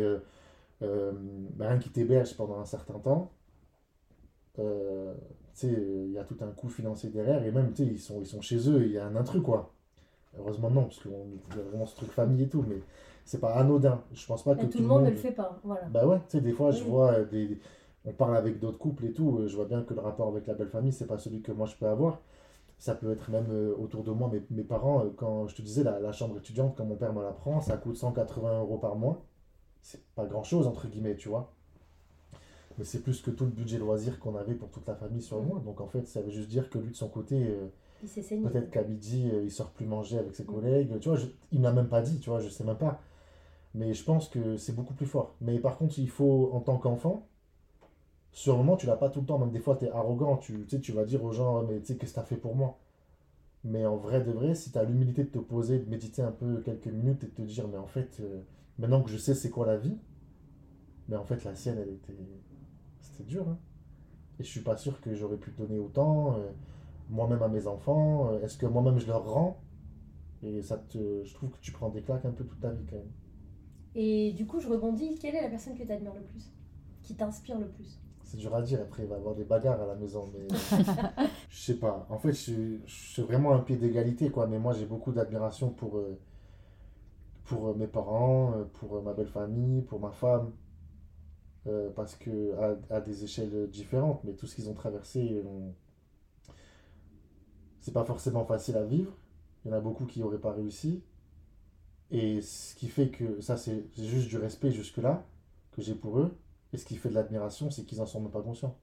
bah, rien qui t'héberge pendant un certain temps, euh, il y a tout un coût financier derrière, et même, tu sais, ils sont, ils sont chez eux, il y a un intrus, quoi. Heureusement, non, parce qu'on y a vraiment ce truc famille et tout, mais c'est pas anodin. Je pense pas que Et tout le monde ne le fait pas. Voilà. Bah ouais, tu sais, des fois, je vois euh, des. On parle avec d'autres couples et tout, euh, je vois bien que le rapport avec la belle famille, c'est pas celui que moi je peux avoir. Ça peut être même euh, autour de moi, mes, mes parents, euh, quand je te disais, la, la chambre étudiante, quand mon père me la prend, ça coûte 180 euros par mois. C'est pas grand chose, entre guillemets, tu vois. C'est plus que tout le budget loisir qu'on avait pour toute la famille sur le mois. Donc en fait, ça veut juste dire que lui, de son côté, euh. Peut-être qu'à midi, euh, il sort plus manger avec ses collègues. Tu vois, je- il ne m'a même pas dit, tu vois, je sais même pas. Mais je pense que c'est beaucoup plus fort. Mais par contre, il faut, en tant qu'enfant, sur le moment, tu l'as pas tout le temps. Même des fois, tu es arrogant. Tu, tu vas dire aux gens, mais tu sais, qu'est-ce que tu as fait pour moi? Mais en vrai de vrai, si tu as l'humilité de te poser, de méditer un peu quelques minutes et de te dire, mais en fait, euh, maintenant que je sais c'est quoi la vie, mais en fait, la sienne, elle était. C'était dur, hein. Et je suis pas sûr que j'aurais pu donner autant, euh, moi-même à mes enfants. euh, Est-ce que moi-même je leur rends? Et ça te. Je trouve que tu prends des claques un peu toute ta vie quand même. Et du coup, je rebondis. Quelle est la personne que tu admires le plus? Qui t'inspire le plus? C'est dur à dire, après il va y avoir des bagarres à la maison, mais [LAUGHS] je sais pas. En fait, je, suis- je suis vraiment un pied d'égalité, quoi. Mais moi, j'ai beaucoup d'admiration pour, euh, pour mes parents, pour ma belle famille, pour ma femme. Euh, parce que à, à des échelles différentes, mais tout ce qu'ils ont traversé, on- c'est pas forcément facile à vivre. Il y en a beaucoup qui n'auraient pas réussi. Et ce qui fait que ça, c'est juste du respect jusque-là que j'ai pour eux. Et ce qui fait de l'admiration, c'est qu'ils en sont même pas conscients.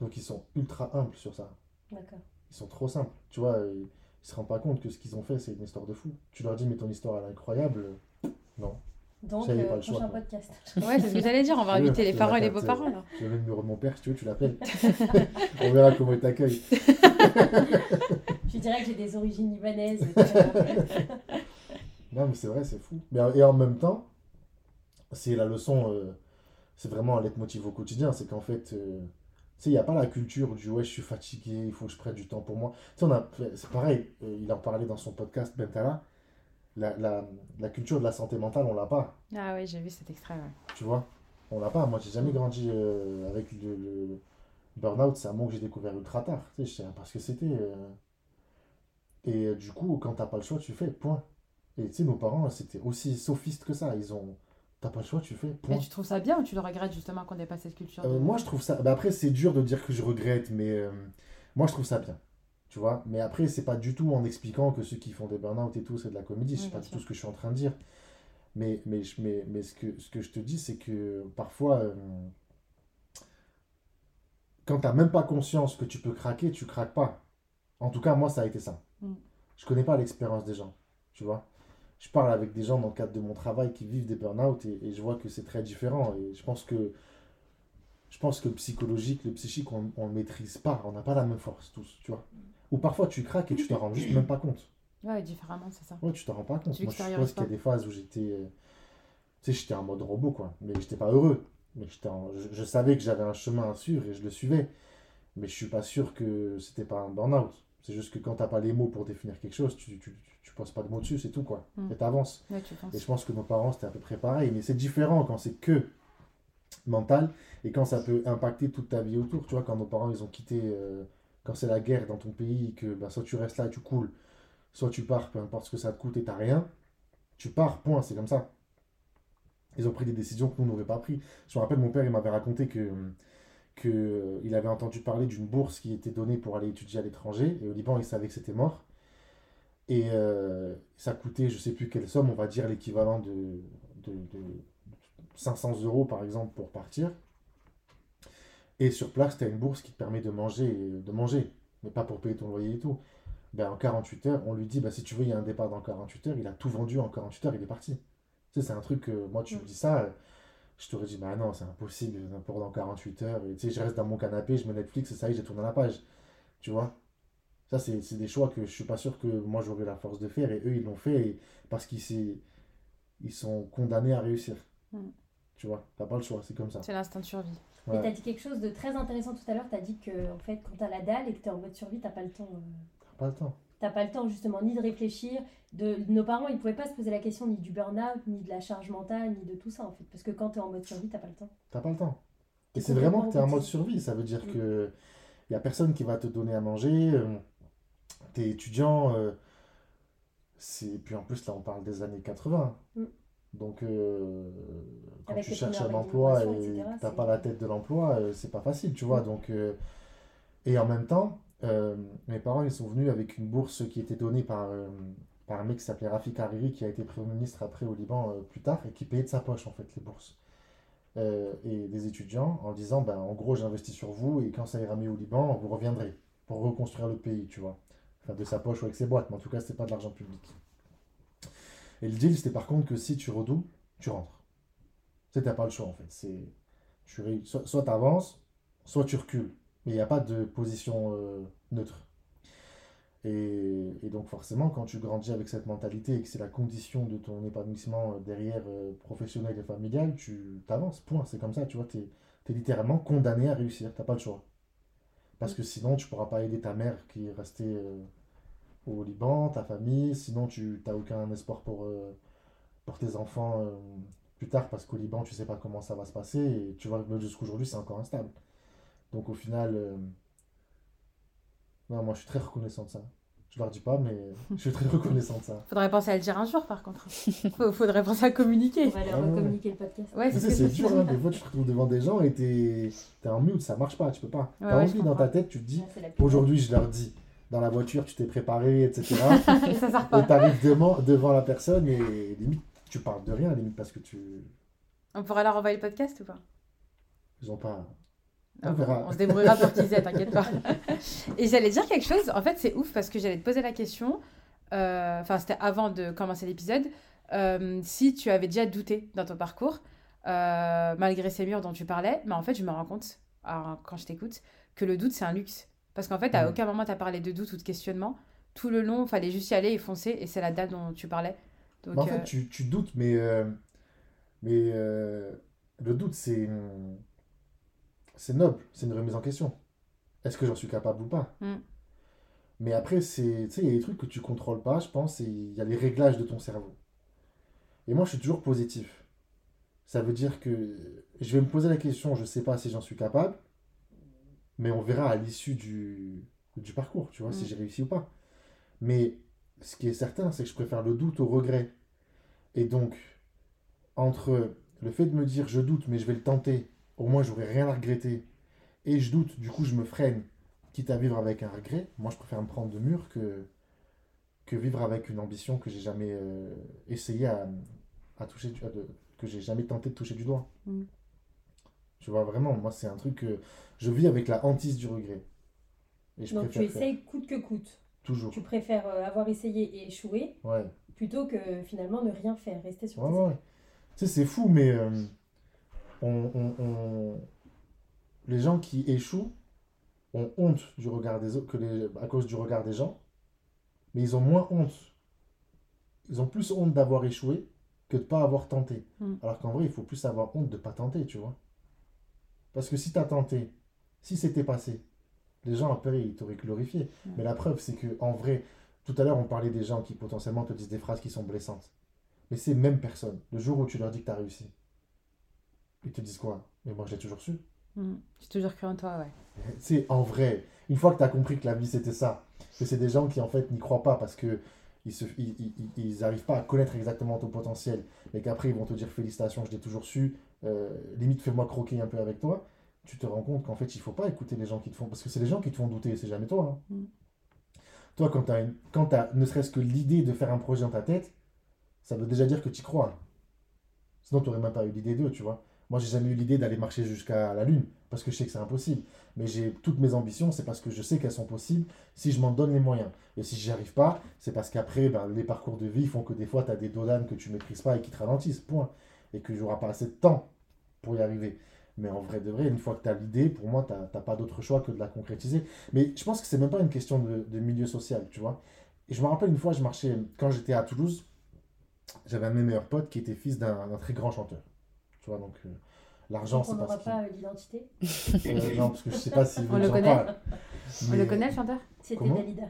Donc ils sont ultra humbles sur ça. D'accord. Ils sont trop simples. Tu vois, ils, ils se rendent pas compte que ce qu'ils ont fait, c'est une histoire de fou. Tu leur dis, mais ton histoire, elle est incroyable. Non. Donc, euh, choix, prochain quoi. podcast. [LAUGHS] Ouais, c'est ce que j'allais dire, on va Oui, inviter les parents et les beaux-parents. J'ai le numéro de mon père, si tu veux, tu l'appelles. [LAUGHS] [LAUGHS] On verra comment il t'accueille. Je dirais que j'ai des origines libanaises. Non, mais c'est vrai, c'est fou. Mais, et en même temps, c'est la leçon, euh, c'est vraiment un leitmotiv au quotidien. C'est qu'en fait, euh, tu sais, il n'y a pas la culture du ouais, je suis fatigué, il faut que je prenne du temps pour moi. Tu sais, on a, c'est pareil, euh, il en parlait dans son podcast Bentala. La, la, la culture de la santé mentale, on l'a pas. Ah oui, j'ai vu cet extrait. ouais. Tu vois, on l'a pas. Moi, j'ai jamais grandi euh, avec le, le burn-out. C'est un mot que j'ai découvert ultra tard. Tu sais, je sais pas ce que c'était. euh. Et euh, du coup, quand t'as pas le choix, tu fais, point. Et tu sais, nos parents, c'était aussi sophiste que ça. Ils ont, t'as pas le choix, tu fais, point. Mais tu trouves ça bien ou tu le regrettes justement qu'on n'ait pas cette culture Euh, moi, je trouve ça. bah, après, c'est dur de dire que je regrette, mais moi, je trouve ça bien. Tu vois, mais après, c'est pas du tout en expliquant que ceux qui font des burn-out et tout, c'est de la comédie. Oui, c'est pas du tout ce que je suis en train de dire. Mais, mais, mais, mais ce, que, ce que je te dis, c'est que parfois, euh, quand t'as même pas conscience que tu peux craquer, tu craques pas. En tout cas, moi, ça a été ça. Mm. Je connais pas l'expérience des gens. Tu vois, je parle avec des gens dans le cadre de mon travail qui vivent des burn-out et, et je vois que c'est très différent. Et je pense que je pense que le psychologique, le psychique, on ne le maîtrise pas. On n'a pas la même force tous, tu vois. Ou parfois tu craques et tu t'en rends juste même pas compte. Ouais, différemment, c'est ça. Ouais, tu t'en rends pas compte. Moi, je suppose qu'il y a des phases où j'étais. euh, Tu sais, j'étais en mode robot, quoi. Mais j'étais pas heureux. Mais j'étais en- je, je savais que j'avais un chemin à suivre et je le suivais. Mais je suis pas sûr que c'était pas un burn-out. C'est juste que quand t'as pas les mots pour définir quelque chose, tu, tu, tu, poses pas de mots dessus, c'est tout, quoi. Mm. Et t'avances. Ouais. Et je pense que nos parents, c'était à peu près pareil. Mais c'est différent quand c'est que mental et quand ça peut impacter toute ta vie autour. Tu vois, quand nos parents, ils ont quitté, euh, quand c'est la guerre dans ton pays, que bah, soit tu restes là et tu coules, soit tu pars, peu importe ce que ça te coûte et t'as rien, tu pars, point, c'est comme ça. Ils ont pris des décisions que nous n'aurions pas pris. Je me rappelle, mon père, il m'avait raconté que, qu'il avait entendu parler d'une bourse qui était donnée pour aller étudier à l'étranger. Et au Liban, il savait que c'était mort. Et euh, ça coûtait, je sais plus quelle somme, on va dire l'équivalent de, de, de 500 euros par exemple pour partir. Et sur place, tu as une bourse qui te permet de manger, de manger, mais pas pour payer ton loyer et tout. Ben, en 48 heures, on lui dit, bah, si tu veux, il y a un départ dans 48 heures, il a tout vendu en 48 heures, il est parti. Tu sais, c'est un truc que, moi, tu me dis ça, je t'aurais dit, bah non, c'est impossible, pour dans 48 heures, et, tu sais, je reste dans mon canapé, je mets Netflix, et ça y est, j'ai tourné la page. Tu vois? Ça, c'est des choix que je suis pas sûr que moi, j'aurais la force de faire, et eux, ils l'ont fait, parce qu'ils ils sont condamnés à réussir. Mm. Tu vois, t'as pas le choix, c'est comme ça. C'est l'instinct de survie. Ouais. tu as dit quelque chose de très intéressant tout à l'heure. Tu as dit que en fait, quand tu as la dalle et que tu es en mode survie, tu pas le temps. Euh... T'as pas le temps. T'as pas le temps justement ni de réfléchir. De... Nos parents, ils pouvaient pas se poser la question ni du burn-out, ni de la charge mentale, ni de tout ça en fait. Parce que quand tu es en mode survie, t'as pas le temps. T'as pas le temps. Et c'est vraiment que tu es en mode survie. Ça veut dire mm. que il y a personne qui va te donner à manger. Euh, tu es étudiant. Euh. Puis en plus, là, on parle des années 80. Donc, euh, quand tu cherches un emploi et tu n'as pas la tête de l'emploi, euh, c'est pas facile, tu vois. Mm. Donc, euh, et en même temps, mes parents, ils sont venus avec une bourse qui était donnée par, par un mec qui s'appelait Rafik Hariri, qui a été Premier ministre après au Liban plus tard, et qui payait de sa poche, en fait, les bourses. et des étudiants, en disant, ben, en gros, j'investis sur vous, et quand ça ira mieux au Liban, vous reviendrez pour reconstruire le pays, tu vois. Enfin, de sa poche ou avec ses boîtes, mais en tout cas, c'était pas de l'argent public. Et le deal, c'était par contre que si tu redoubles, tu rentres. Tu n'as pas le choix en fait. C'est, tu, soit tu avances, soit tu recules. Mais il n'y a pas de position euh, neutre. Et, donc forcément, quand tu grandis avec cette mentalité et que c'est la condition de ton épanouissement euh, derrière euh, professionnel et familial, tu t'avances. Point. C'est comme ça, tu vois, tu es, littéralement condamné à réussir. Tu n'as pas le choix. Parce que sinon, tu ne pourras pas aider ta mère qui est restée au Liban, ta famille, sinon tu n'as aucun espoir pour, euh, pour tes enfants euh, plus tard parce qu'au Liban tu sais pas comment ça va se passer et tu vois jusqu'aujourd'hui c'est encore instable. Donc au final, euh, non, moi je suis très reconnaissant de ça. Je leur dis pas, mais je suis très reconnaissant de ça. [LAUGHS] Faudrait penser à le dire un jour par contre. Faudrait penser à communiquer. On va leur communiquer le podcast. Ouais, c'est dur, hein, des fois tu te retrouves devant des gens et t'es es en mute, ça marche pas, tu peux pas. T'as envie dans ta tête, tu te dis, aujourd'hui je leur dis dans la voiture, tu t'es préparé, etc. et tu [LAUGHS] arrives devant, devant la personne et limite, tu parles de rien, limite, parce que tu. On pourra leur envoyer le podcast ou pas? Ils ont pas. On, on se débrouillera pour qu'ils [LAUGHS] aient, t'inquiète pas. [LAUGHS] et j'allais dire quelque chose, en fait, c'est ouf parce que j'allais te poser la question, euh, enfin, c'était avant de commencer l'épisode, euh, si tu avais déjà douté dans ton parcours, euh, malgré ces murs dont tu parlais, mais en fait, je me rends compte, quand je t'écoute, que le doute, c'est un luxe. Parce qu'en fait, à mm. aucun moment, tu as parlé de doute ou de questionnement. Tout le long, il fallait juste y aller et foncer. Et c'est la date dont tu parlais. Donc, en fait, euh, tu, tu, doutes, mais, euh, mais euh, le doute, c'est c'est noble. C'est une remise en question. Est-ce que j'en suis capable ou pas? Mm. Mais après, c'est, il y a des trucs que tu contrôles pas, je pense, et il y a les réglages de ton cerveau. Et moi, je suis toujours positif. Ça veut dire que je vais me poser la question, je sais pas si j'en suis capable, mais on verra à l'issue du, du parcours, tu vois, si mm. j'ai réussi ou pas. Mais ce qui est certain, c'est que je préfère le doute au regret. Et donc, entre le fait de me dire je doute, mais je vais le tenter, au moins j'aurai rien à regretter, et je doute, du coup je me freine, quitte à vivre avec un regret, moi je préfère me prendre de mur que, que vivre avec une ambition que j'ai jamais euh, essayé à, à toucher, que j'ai jamais tenté de toucher du doigt. Mm. Tu vois, vraiment, moi, c'est un truc que je vis avec la hantise du regret. Et je Donc tu essayes coûte que coûte. Toujours. Tu préfères euh, avoir essayé et échouer ouais. plutôt que finalement ne rien faire, rester sur ouais, tes ouais. Tu sais, c'est fou, mais euh, on, on, on... les gens qui échouent ont honte du regard des autres que les... à cause du regard des gens, mais ils ont moins honte. Ils ont plus honte d'avoir échoué que de ne pas avoir tenté. Hmm. Alors qu'en vrai, il faut plus avoir honte de ne pas tenter, tu vois. Parce que si tu as tenté, si c'était passé, les gens après, ils t'auraient glorifié. Mais la preuve, c'est que en vrai, tout à l'heure, on parlait des gens qui potentiellement te disent des phrases qui sont blessantes. Mais ces mêmes personnes, le jour où tu leur dis que tu as réussi, ils te disent quoi? Mais moi, je l'ai toujours su. Hmm. J'ai toujours cru en toi, ouais. [LAUGHS] C'est en vrai, une fois que tu as compris que la vie c'était ça, que c'est des gens qui en fait n'y croient pas parce que ils n'arrivent pas à connaître exactement ton potentiel, mais qu'après ils vont te dire félicitations, je l'ai toujours su, euh, limite fais-moi croquer un peu avec toi, tu te rends compte qu'en fait, il faut pas écouter les gens qui te font. Parce que c'est les gens qui te font douter, c'est jamais toi. hein. Mm. Toi, quand tu as, quand as ne serait-ce que l'idée de faire un projet dans ta tête, ça veut déjà dire que tu y crois. Sinon, tu n'aurais même pas eu l'idée d'eux, tu vois. Moi, j'ai jamais eu l'idée d'aller marcher jusqu'à la Lune, parce que je sais que c'est impossible. Mais j'ai toutes mes ambitions, c'est parce que je sais qu'elles sont possibles si je m'en donne les moyens. Et si j'y arrive pas, c'est parce qu'après, ben, les parcours de vie font que des fois, tu as des dodanes que tu maîtrises pas et qui te ralentissent, point. Et que j'aurai pas assez de temps pour y arriver. Mais en vrai de vrai, une fois que tu as l'idée, pour moi, tu n'as pas d'autre choix que de la concrétiser. Mais je pense que c'est même pas une question de, de milieu social, tu vois. Et je me rappelle une fois, je marchais, quand j'étais à Toulouse, j'avais un de mes meilleurs potes qui était fils d'un très grand chanteur. Tu vois, donc euh, l'argent, On c'est pas ce qui- pas euh, l'identité. Euh, non, parce que je sais pas si On le connaît On le connaît, le chanteur? C'était Dalida.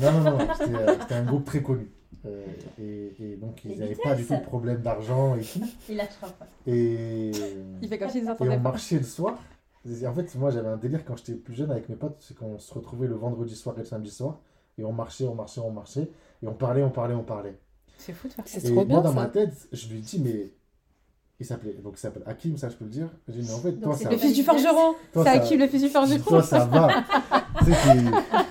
Non, non, non, c'était euh, c'était un groupe très connu. Euh, et, et donc, ils n'avaient pas du tout de problème d'argent et tout. [LAUGHS] Il lâchera pas. Et, Il fait comme ne et s'entendait on pas. marchait le soir. Et en fait, moi, j'avais un délire quand j'étais plus jeune avec mes potes, c'est qu'on se retrouvait le vendredi soir et le samedi soir. Et on marchait, on marchait, on marchait. Et on parlait, on parlait, on parlait. C'est fou de faire ça. C'est Et trop bien moi, dans ça. ma tête, je lui dis, mais. Il s'appelait. Donc, il s'appelle Hakim, ça, je peux le dire. J'ai dit, mais en fait, Donc, toi, c'est ça Le fils du forgeron C'est Hakim, le fils du forgeron Toi, ça va. [LAUGHS] tu sais,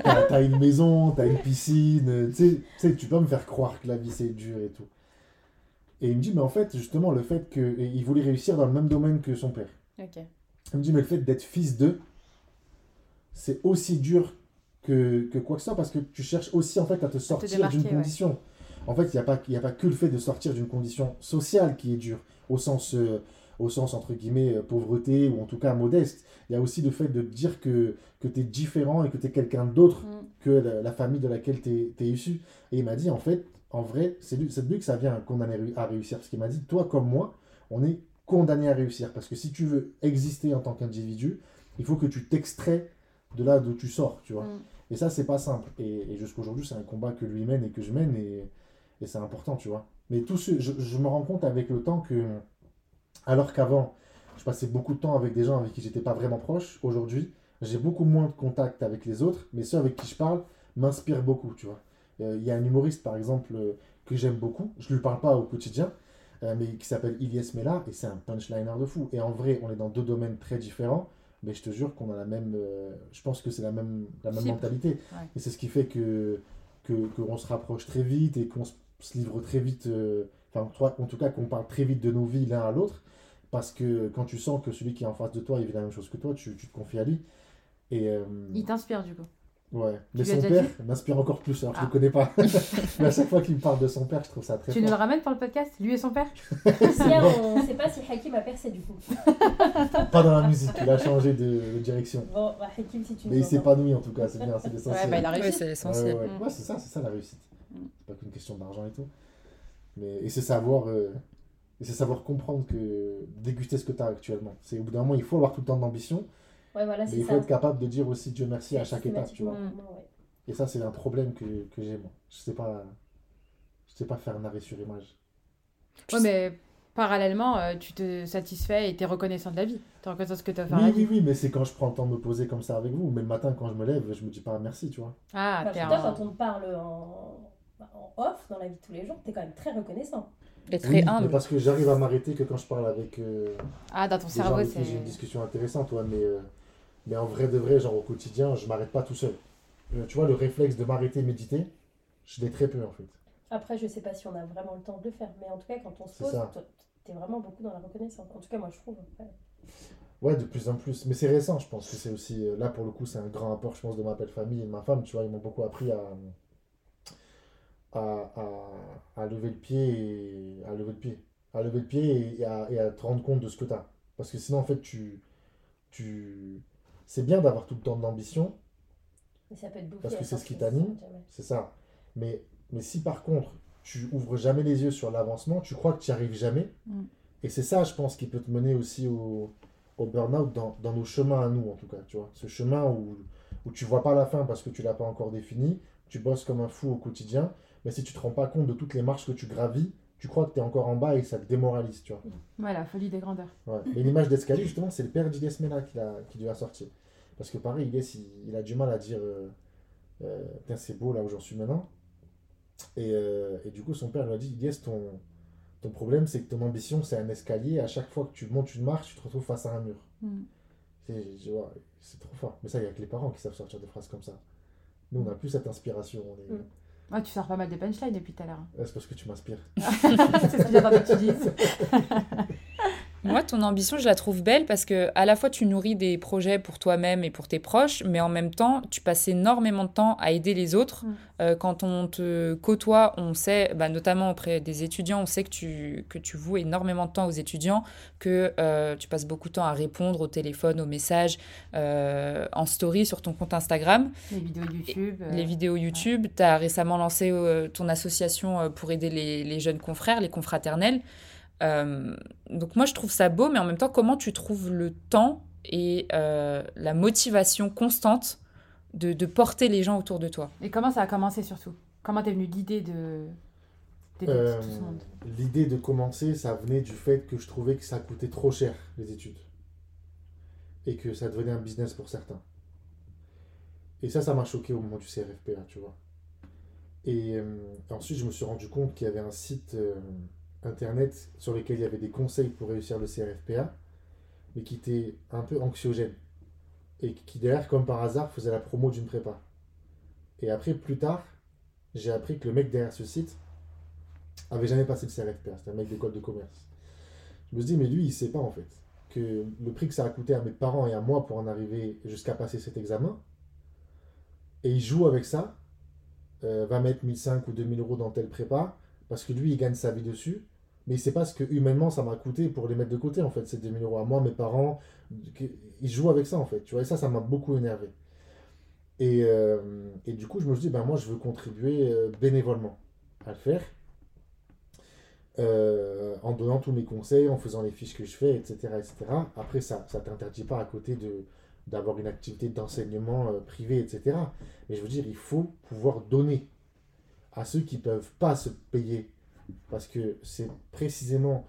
t'as une maison, t'as une piscine. Tu sais, tu peux me faire croire que la vie, c'est dur et tout. Et il me dit, mais en fait, justement, le fait qu'il voulait réussir dans le même domaine que son père. Ok. Il me dit, mais le fait d'être fils d'eux, c'est aussi dur que, que quoi que ce soit parce que tu cherches aussi en fait à te sortir d'une ouais. condition. En fait, il n'y a, pas- y a pas que le fait de sortir d'une condition sociale qui est dur, au sens, euh, au sens entre guillemets, euh, pauvreté ou en tout cas modeste. Il y a aussi le fait de dire que, que tu es différent et que tu es quelqu'un d'autre Mm. que la, la famille de laquelle tu es, issu. Et il m'a dit, en fait, en vrai, c'est de lui que ça vient condamner à réussir. Parce qu'il m'a dit, toi comme moi, on est condamné à réussir. Parce que si tu veux exister en tant qu'individu, il faut que tu t'extrais de là d'où tu sors, tu vois. Mm. Et ça, c'est pas simple. Et, et jusqu'aujourd'hui, c'est un combat que lui mène et que je mène, et, et c'est important, tu vois. Mais tout ce, je, je me rends compte avec le temps que, alors qu'avant, je passais beaucoup de temps avec des gens avec qui j'étais pas vraiment proche, aujourd'hui, j'ai beaucoup moins de contact avec les autres, mais ceux avec qui je parle m'inspirent beaucoup, tu vois. Euh, Il y a un humoriste, par exemple, euh, que j'aime beaucoup, je lui parle pas au quotidien, euh, mais qui s'appelle Ilyes Mela, et c'est un punchliner de fou. Et en vrai, on est dans deux domaines très différents, mais je te jure qu'on a la même. je pense que c'est la même, la même mentalité. Ouais. Et c'est ce qui fait que que qu'on se rapproche très vite et qu'on se, se livre très vite. Enfin, en tout cas, qu'on parle très vite de nos vies l'un à l'autre. Parce que quand tu sens que celui qui est en face de toi, il vit la même chose que toi, tu, tu te confies à lui. Et, euh, Il t'inspire du coup. ouais. Mais lui as son père m'inspire encore plus, alors que je Ah. le connais pas. [LAUGHS] [LAUGHS] Mais à chaque fois qu'il me parle de son père, je trouve ça très Tu nous le ramènes pour le podcast Lui et son père? [LAUGHS] On ne sait pas si Hakim a percé du coup. Pas dans la musique, il a changé de, direction. Bon, bah, Hakim, si tu Mais il s'épanouit en tout cas, c'est bien, c'est l'essentiel. Ouais, bah il a Ouais, c'est Ouais, essentiel. ouais, Mm. ouais, c'est ça, c'est ça la réussite. Mm. C'est pas qu'une question d'argent et tout. Mais, et c'est savoir, euh, et c'est savoir comprendre que déguster ce que tu as actuellement. C'est au bout d'un moment, il faut avoir tout le temps d'ambition, Ouais, voilà, mais il faut ça. être capable de dire aussi Dieu merci à chaque étape, tu vois. Ouais. Et ça, c'est un problème que, que j'ai moi. Je sais pas, je sais pas faire un arrêt sur image. Ouais, mais parallèlement, euh, tu te satisfais et t'es reconnaissant de la vie. T'es reconnaissant de ce que t'as fait à Oui, oui, vie. oui, mais c'est quand je prends le temps de me poser comme ça avec vous. Mais le matin, quand je me lève, je me dis pas merci, tu vois. Ah, que toi, un... quand on parle en... en off, dans la vie de tous les jours, t'es quand même très reconnaissant. Et très Oui, mais humble. parce que j'arrive à m'arrêter que quand je parle avec euh, Ah, dans ton cerveau, avec qui c'est. j'ai une discussion intéressante, ouais, mais, euh, mais en vrai de vrai, genre au quotidien, je m'arrête pas tout seul. Euh, tu vois, le réflexe de m'arrêter méditer, je l'ai très peu en fait. Après, je sais pas si on a vraiment le temps de le faire, mais en tout cas, quand on se pose, t'es vraiment beaucoup dans la reconnaissance. En tout cas, moi, je trouve. ouais. Ouais, de plus en plus. Mais c'est récent, je pense que c'est aussi. Là, pour le coup, c'est un grand apport, je pense, de ma belle famille et de ma femme. Tu vois, ils m'ont beaucoup appris à, à, à, à lever le pied et à lever le pied. À lever le pied et à, et à te rendre compte de ce que tu as. Parce que sinon, en fait, tu. tu... C'est bien d'avoir tout le temps de l'ambition, Mais ça peut être bouffé. Parce que c'est ce qui t'anime. c'est ça. Mais, mais si par contre, tu ouvres jamais les yeux sur l'avancement, tu crois que tu n'y arrives jamais. Mm. Et c'est ça, je pense, qui peut te mener aussi au, au burn-out dans, dans nos chemins à nous, en tout cas. Tu vois, ce chemin où, où tu vois pas la fin parce que tu l'as pas encore défini, tu bosses comme un fou au quotidien, mais si tu te rends pas compte de toutes les marches que tu gravis, tu crois que tu es encore en bas et ça te démoralise, tu vois. Ouais, la folie des grandeurs. Ouais. Mais l'image d'escalier, justement, c'est le père d'Ilyes Mena qui, l'a- qui lui a sorti. Parce que pareil, Ilyes, il, il a du mal à dire euh, euh, Putain, c'est beau là où j'en suis maintenant. Et, euh, et du coup, son père lui a dit Ilyes, ton, ton problème, c'est que ton ambition, c'est un escalier. À chaque fois que tu montes une marche, tu te retrouves face à un mur. Mm. C'est trop fort. Mais ça, il n'y a que les parents qui savent sortir des phrases comme ça. Nous, on n'a plus cette inspiration. On est... Mm. Ouais, tu sors pas mal de punchlines depuis tout à l'heure. c'est parce que tu m'inspires. [LAUGHS] c'est ce que j'attendais que tu dises. [LAUGHS] Moi, ton ambition, je la trouve belle parce que à la fois tu nourris des projets pour toi-même et pour tes proches, mais en même temps, tu passes énormément de temps à aider les autres. Mm. Euh, quand on te côtoie, on sait, bah, notamment auprès des étudiants, on sait que tu, que tu voues énormément de temps aux étudiants, que euh, tu passes beaucoup de temps à répondre au téléphone, aux messages, euh, en story sur ton compte Instagram. Les vidéos YouTube. Les vidéos YouTube. Tu as récemment lancé ton association pour aider les, les jeunes confrères, les confraternels. Euh, donc moi, je trouve ça beau, mais en même temps, comment tu trouves le temps et euh, la motivation constante de, de, porter les gens autour de toi? Et comment ça a commencé surtout? Comment t'es venue l'idée de... Euh, l'idée de commencer, ça venait du fait que je trouvais que ça coûtait trop cher, les études. Et que ça devenait un business pour certains. Et ça, ça m'a choqué au moment du CRFPA, tu vois. Et ensuite, je me suis rendu compte qu'il y avait un site internet sur lesquels il y avait des conseils pour réussir le CRFPA, mais qui étaient un peu anxiogènes. Et qui derrière, comme par hasard, faisait la promo d'une prépa. Et après, plus tard, j'ai appris que le mec derrière ce site avait jamais passé le CRFPA. C'était un mec d'école de commerce. Je me suis dit, mais lui, il sait pas en fait que le prix que ça a coûté à mes parents et à moi pour en arriver jusqu'à passer cet examen, et il joue avec ça, va mettre 1005 ou 2000 euros dans telle prépa, parce que lui, il gagne sa vie dessus, mais c'est pas ce que humainement ça m'a coûté pour les mettre de côté en fait ces 2000 euros à moi mes parents ils jouent avec ça en fait tu vois et ça ça m'a beaucoup énervé. Et, euh, et, du coup je me suis dit ben moi je veux contribuer euh, bénévolement à le faire euh, en donnant tous mes conseils en faisant les fiches que je fais etc etc après ça ça t'interdit pas à côté de d'avoir une activité d'enseignement privé etc mais je veux dire il faut pouvoir donner à ceux qui peuvent pas se payer parce que c'est précisément,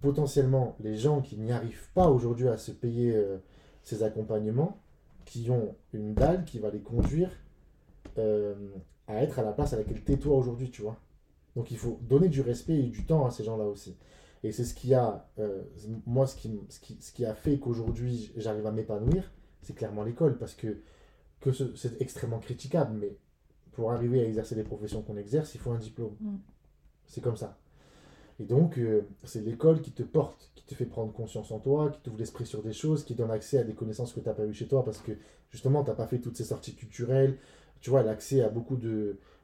potentiellement, les gens qui n'y arrivent pas aujourd'hui à se payer euh, ces accompagnements, qui ont une dalle qui va les conduire euh, à être à la place à laquelle t'es toi aujourd'hui, tu vois. Donc il faut donner du respect et du temps à ces gens-là aussi. Et c'est ce qui a, euh, moi, ce qui, ce, qui, ce qui a fait qu'aujourd'hui j'arrive à m'épanouir, c'est clairement l'école, parce que, que c'est extrêmement critiquable, mais pour arriver à exercer les professions qu'on exerce, il faut un diplôme. Mm. C'est comme ça. Et donc, euh, c'est l'école qui te porte, qui te fait prendre conscience en toi, qui t'ouvre l'esprit sur des choses, qui donne accès à des connaissances que tu n'as pas eues chez toi parce que justement, tu n'as pas fait toutes ces sorties culturelles. Tu vois, l'accès à beaucoup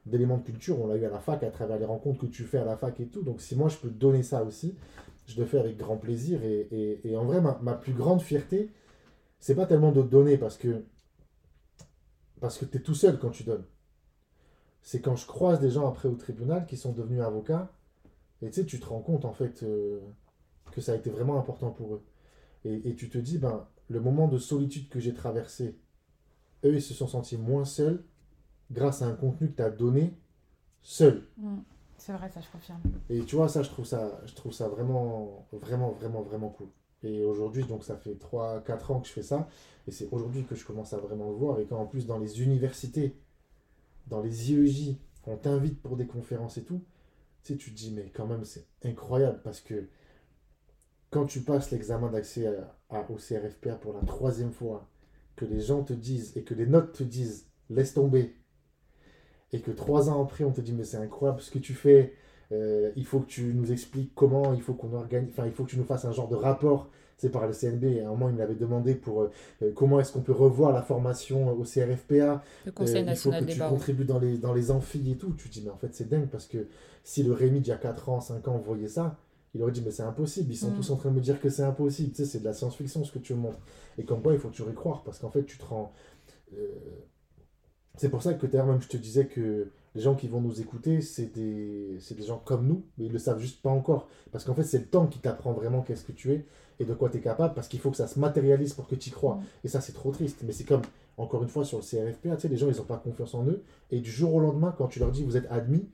d'éléments de, culture, on l'a eu à la fac à travers les rencontres que tu fais à la fac et tout. Donc, si moi je peux te donner ça aussi, je le fais avec grand plaisir. Et, en vrai, ma, ma, plus grande fierté, c'est pas tellement de donner parce que, parce que tu es tout seul quand tu donnes c'est quand je croise des gens après au tribunal qui sont devenus avocats, et tu sais, tu te rends compte en fait euh, que ça a été vraiment important pour eux. Et, tu te dis, ben, le moment de solitude que j'ai traversé, eux, ils se sont sentis moins seuls grâce à un contenu que tu as donné seul. Mm. c'est vrai, ça je confirme. Et tu vois, ça, je trouve ça, je trouve ça vraiment, vraiment, vraiment, vraiment cool. Et aujourd'hui, donc ça fait 3-4 ans que je fais ça. Et c'est aujourd'hui que je commence à vraiment le voir. Et quand en plus dans les universités, dans les IEJ, on t'invite pour des conférences et tout, tu tu te dis, mais quand même, c'est incroyable parce que quand tu passes l'examen d'accès au CRFPA pour la troisième fois, que les gens te disent et que les notes te disent, laisse tomber, et que trois ans après, on te dit, mais c'est incroyable ce que tu fais, euh, il faut que tu nous expliques comment, il faut qu'on organise, enfin, il faut que tu nous fasses un genre de rapport c'est par le CNB. Et à un moment, il m'avait demandé pour euh, euh, comment est-ce qu'on peut revoir la formation au CRFPA. Le Conseil national il faut que tu contribues dans les, dans les amphis et tout. Tu te dis, mais en fait, c'est dingue parce que si le Rémi, il y a 4 ans, 5 ans, voyait ça, il aurait dit, mais c'est impossible. Ils sont mm. tous en train de me dire que c'est impossible. Tu sais, c'est de la science-fiction ce que tu montres. Et comme quoi, il faut toujours y croire parce qu'en fait, tu te rends. Euh, c'est pour ça que d'ailleurs, même, je te disais que les gens qui vont nous écouter, c'est des, des gens comme nous, mais ils le savent juste pas encore. Parce qu'en fait, c'est le temps qui t'apprend vraiment qu'est-ce que tu es et de quoi tu es capable, parce qu'il faut que ça se matérialise pour que tu y crois. Mm. Et ça, c'est trop triste. Mais c'est comme, encore une fois, sur le CRFPA, tu sais, les gens, ils n'ont pas confiance en eux. Et du jour au lendemain, quand tu leur dis, vous êtes admis,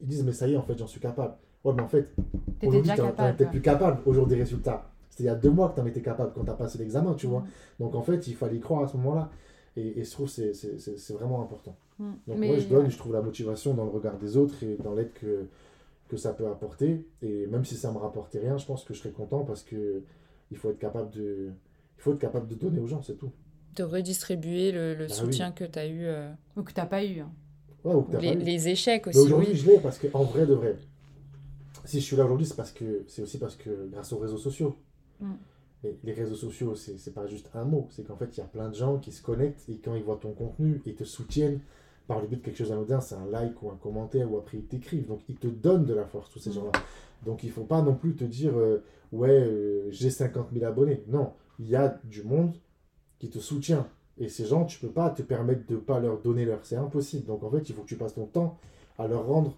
ils disent, mais ça y est, en fait, j'en suis capable. Ouais, mais en fait, aujourd'hui, tu n'es plus capable au jour des résultats. C'était il y a deux mois que tu en étais capable quand tu as passé l'examen, tu vois. Mm. Donc, en fait, il fallait y croire à ce moment-là. Et, et je trouve que c'est vraiment important. Mm. Donc, moi, je donne, je trouve la motivation dans le regard des autres et dans l'aide que, que ça peut apporter. Et même si ça me rapportait rien, je pense que je serais content parce que il faut être capable de Il faut être capable de donner aux gens, c'est tout. De redistribuer le, le Bah soutien oui. que tu as eu. euh, Ou que t'as pas eu. hein. Ouais, ou que t'as les, pas eu. les échecs aussi. aujourd'hui, oui. je l'ai parce que, en vrai de vrai, si je suis là aujourd'hui, c'est parce que c'est aussi parce que grâce aux réseaux sociaux. Mm. Et les réseaux sociaux, c'est c'est pas juste un mot, c'est qu'en fait, il y a plein de gens qui se connectent et quand ils voient ton contenu, ils te soutiennent par le but de quelque chose d'anodin, c'est un like ou un commentaire ou après ils t'écrivent. Donc ils te donnent de la force, tous ces Mm. gens-là. Donc il faut pas non plus te dire, euh, ouais, euh, j'ai 50 000 abonnés. Non, il y a du monde qui te soutient. Et ces gens, tu peux pas te permettre de pas leur donner leur. C'est impossible. Donc en fait, il faut que tu passes ton temps à leur rendre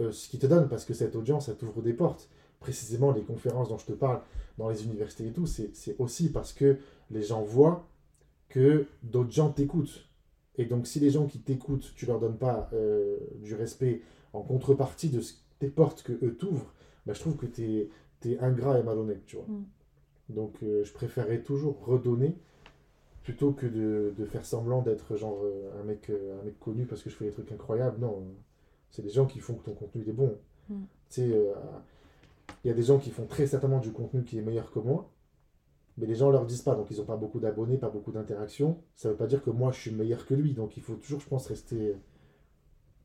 euh, ce qu'ils te donnent parce que cette audience, ça t'ouvre des portes. Précisément, les conférences dont je te parle dans les universités et tout, c'est aussi parce que les gens voient que d'autres gens t'écoutent. Et donc, si les gens qui t'écoutent, tu leur donnes pas du respect en contrepartie de ce, des portes que eux t'ouvrent, bah, je trouve que tu es, ingrat et malhonnête, tu vois. Mm. Donc, euh, je préférerais toujours redonner plutôt que de, de faire semblant d'être genre euh, un, mec, euh, un mec connu parce que je fais des trucs incroyables. Non, c'est des gens qui font que ton contenu il est bon. Mm. Tu sais, euh, il y a des gens qui font très certainement du contenu qui est meilleur que moi, mais les gens leur disent pas, donc ils n'ont pas beaucoup d'abonnés, pas beaucoup d'interactions. Ça veut pas dire que moi je suis meilleur que lui, donc il faut toujours, je pense, rester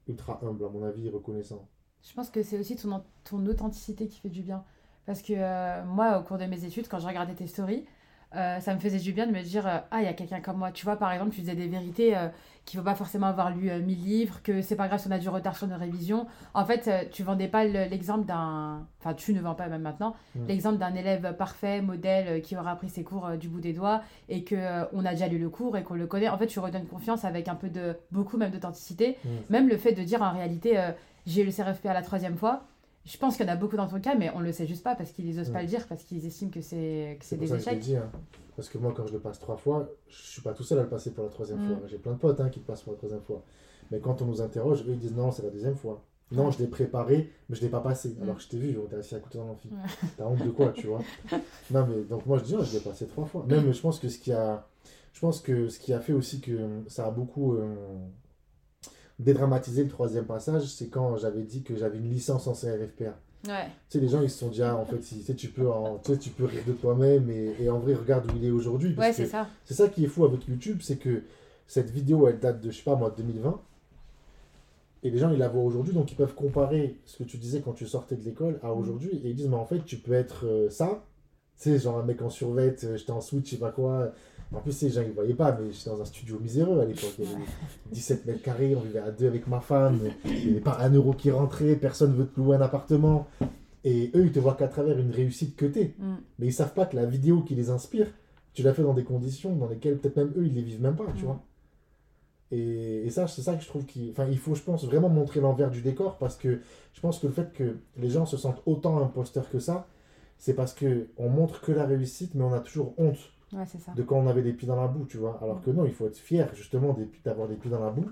ultra humble, à mon avis, reconnaissant. Je pense que c'est aussi ton, ton authenticité qui fait du bien. Parce que euh, moi, au cours de mes études, quand je regardais tes stories, euh, ça me faisait du bien de me dire euh, Ah, il y a quelqu'un comme moi. Tu vois, par exemple, tu disais des vérités qu'il ne faut pas forcément avoir lu euh, 1000 livres, que c'est pas grave si on a du retard sur nos révisions. En fait, tu vendais pas le- l'exemple d'un. Enfin, tu ne vends pas même maintenant, l'exemple d'un élève parfait, modèle, qui aura appris ses cours du bout des doigts et que euh, on a déjà lu le cours et qu'on le connaît. En fait, tu redonnes confiance avec un peu de. beaucoup même d'authenticité. Même le fait de dire en réalité, j'ai eu le CRFP à la troisième fois. Je pense qu'il y en a beaucoup dans ton cas, mais on le sait juste pas parce qu'ils osent pas Mm. le dire, parce qu'ils estiment que c'est que c'est des ça que je échecs. dit. hein. Parce que moi, quand je le passe trois fois, je suis pas tout seul à le passer pour la troisième Mm. fois. J'ai plein de potes hein, qui le passent pour la troisième fois. Mais quand on nous interroge, eux, ils disent non, c'est la deuxième fois. Non, je l'ai préparé, mais je l'ai pas passé. Alors que je t'ai vu, on t'a assis à côté dans l'amphi. T'as honte de quoi, tu vois? [LAUGHS] Non, mais donc moi, je dis, non, je l'ai passé trois fois. Même, je pense que ce qui a, je pense que ce qui a fait aussi que ça a beaucoup euh, dédramatisé le troisième passage, c'est quand j'avais dit que j'avais une licence en CRFPA. Ouais. Tu sais, les gens, ils se sont dit, ah, en fait, si, tu, sais, tu, peux en- tu, sais, tu peux rire de toi-même et, et en vrai, regarde où il est aujourd'hui. Ouais, c'est ça. C'est ça qui est fou avec YouTube, c'est que cette vidéo, elle date de, je sais pas moi, 2020. Et les gens, ils la voient aujourd'hui, donc ils peuvent comparer ce que tu disais quand tu sortais de l'école à aujourd'hui. Et ils disent, mais en fait, tu peux être euh, ça. Tu sais, genre un mec en survêt, euh, j'étais en switch, je sais pas quoi. En plus, ces gens, ils voyaient pas, mais j'étais dans un studio miséreux à l'époque. Il y avait 17 mètres carrés, on vivait à deux avec ma femme. Il n'y avait pas un euro qui rentrait, personne veut te louer un appartement. Et eux, ils te voient qu'à travers une réussite que t'es. Mm. Mais ils savent pas que la vidéo qui les inspire, tu l'as fait dans des conditions dans lesquelles peut-être même eux, ils les vivent même pas, tu Mm. vois. Et, et ça, c'est ça que je trouve qu'il enfin, il faut, je pense, vraiment montrer l'envers du décor parce que je pense que le fait que les gens se sentent autant imposteurs que ça, c'est parce que on montre que la réussite, mais on a toujours honte Ouais, c'est ça. de quand on avait des pieds dans la boue, tu vois. Alors que non, il faut être fier justement d'avoir des pieds dans la boue.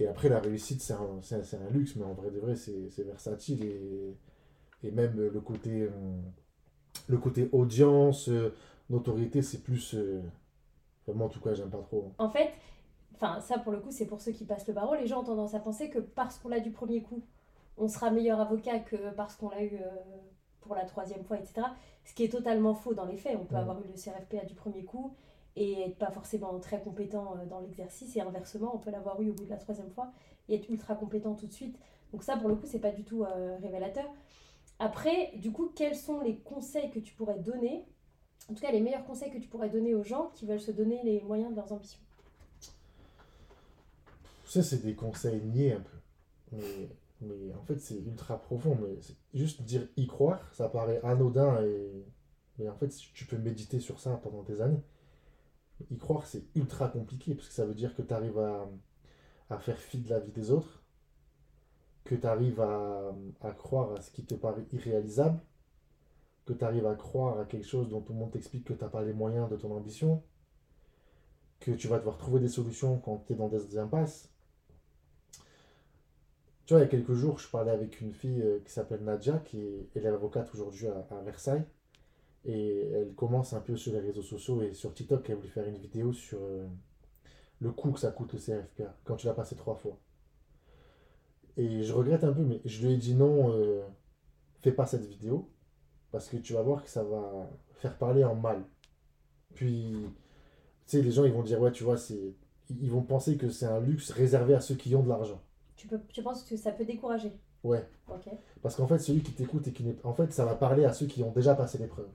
Et après, la réussite, c'est un, c'est un- c'est un luxe, mais en vrai de vrai, c'est c'est versatile. Et, et même euh, le côté, euh, le côté audience, euh, notoriété, c'est plus. euh, enfin, moi, en tout cas, j'aime pas trop. En fait, enfin ça pour le coup c'est pour ceux qui passent le barreau, les gens ont tendance à penser que parce qu'on l'a du premier coup, on sera meilleur avocat que parce qu'on l'a eu euh, pour la troisième fois, etc. Ce qui est totalement faux dans les faits. On peut Ouais. avoir eu le CRFPA du premier coup et être pas forcément très compétent euh, dans l'exercice et inversement, on peut l'avoir eu au bout de la troisième fois et être ultra compétent tout de suite. Donc ça pour le coup c'est pas du tout euh, révélateur. Après, du coup, quels sont les conseils que tu pourrais donner en tout cas, les meilleurs conseils que tu pourrais donner aux gens qui veulent se donner les moyens de leurs ambitions? Ça, c'est des conseils niais un peu. Mais, mais en fait, c'est ultra profond. Mais juste dire y croire, ça paraît anodin. Et... Mais en fait, tu peux méditer sur ça pendant des années. Y croire, c'est ultra compliqué parce que ça veut dire que tu arrives à, à faire fi de la vie des autres, que tu arrives à, à croire à ce qui te paraît irréalisable, que tu arrives à croire à quelque chose dont tout le monde t'explique que tu n'as pas les moyens de ton ambition, que tu vas devoir trouver des solutions quand tu es dans des impasses. Tu vois, il y a quelques jours, je parlais avec une fille euh, qui s'appelle Nadia, qui est, avocate aujourd'hui à, Versailles. Et elle commence un peu sur les réseaux sociaux et sur TikTok, elle voulait faire une vidéo sur euh, le coût que ça coûte le CRFPA quand tu l'as passé trois fois. Et je regrette un peu, mais je lui ai dit non, euh, fais pas cette vidéo, parce que tu vas voir que ça va faire parler en mal. Puis, tu sais, les gens, ils vont dire, ouais, tu vois, c'est... Ils vont penser que c'est un luxe réservé à ceux qui ont de l'argent. Tu, peux, tu penses que ça peut décourager? Ouais. Parce qu'en fait, celui qui t'écoute et qui n'est... En fait, ça va parler à ceux qui ont déjà passé l'épreuve.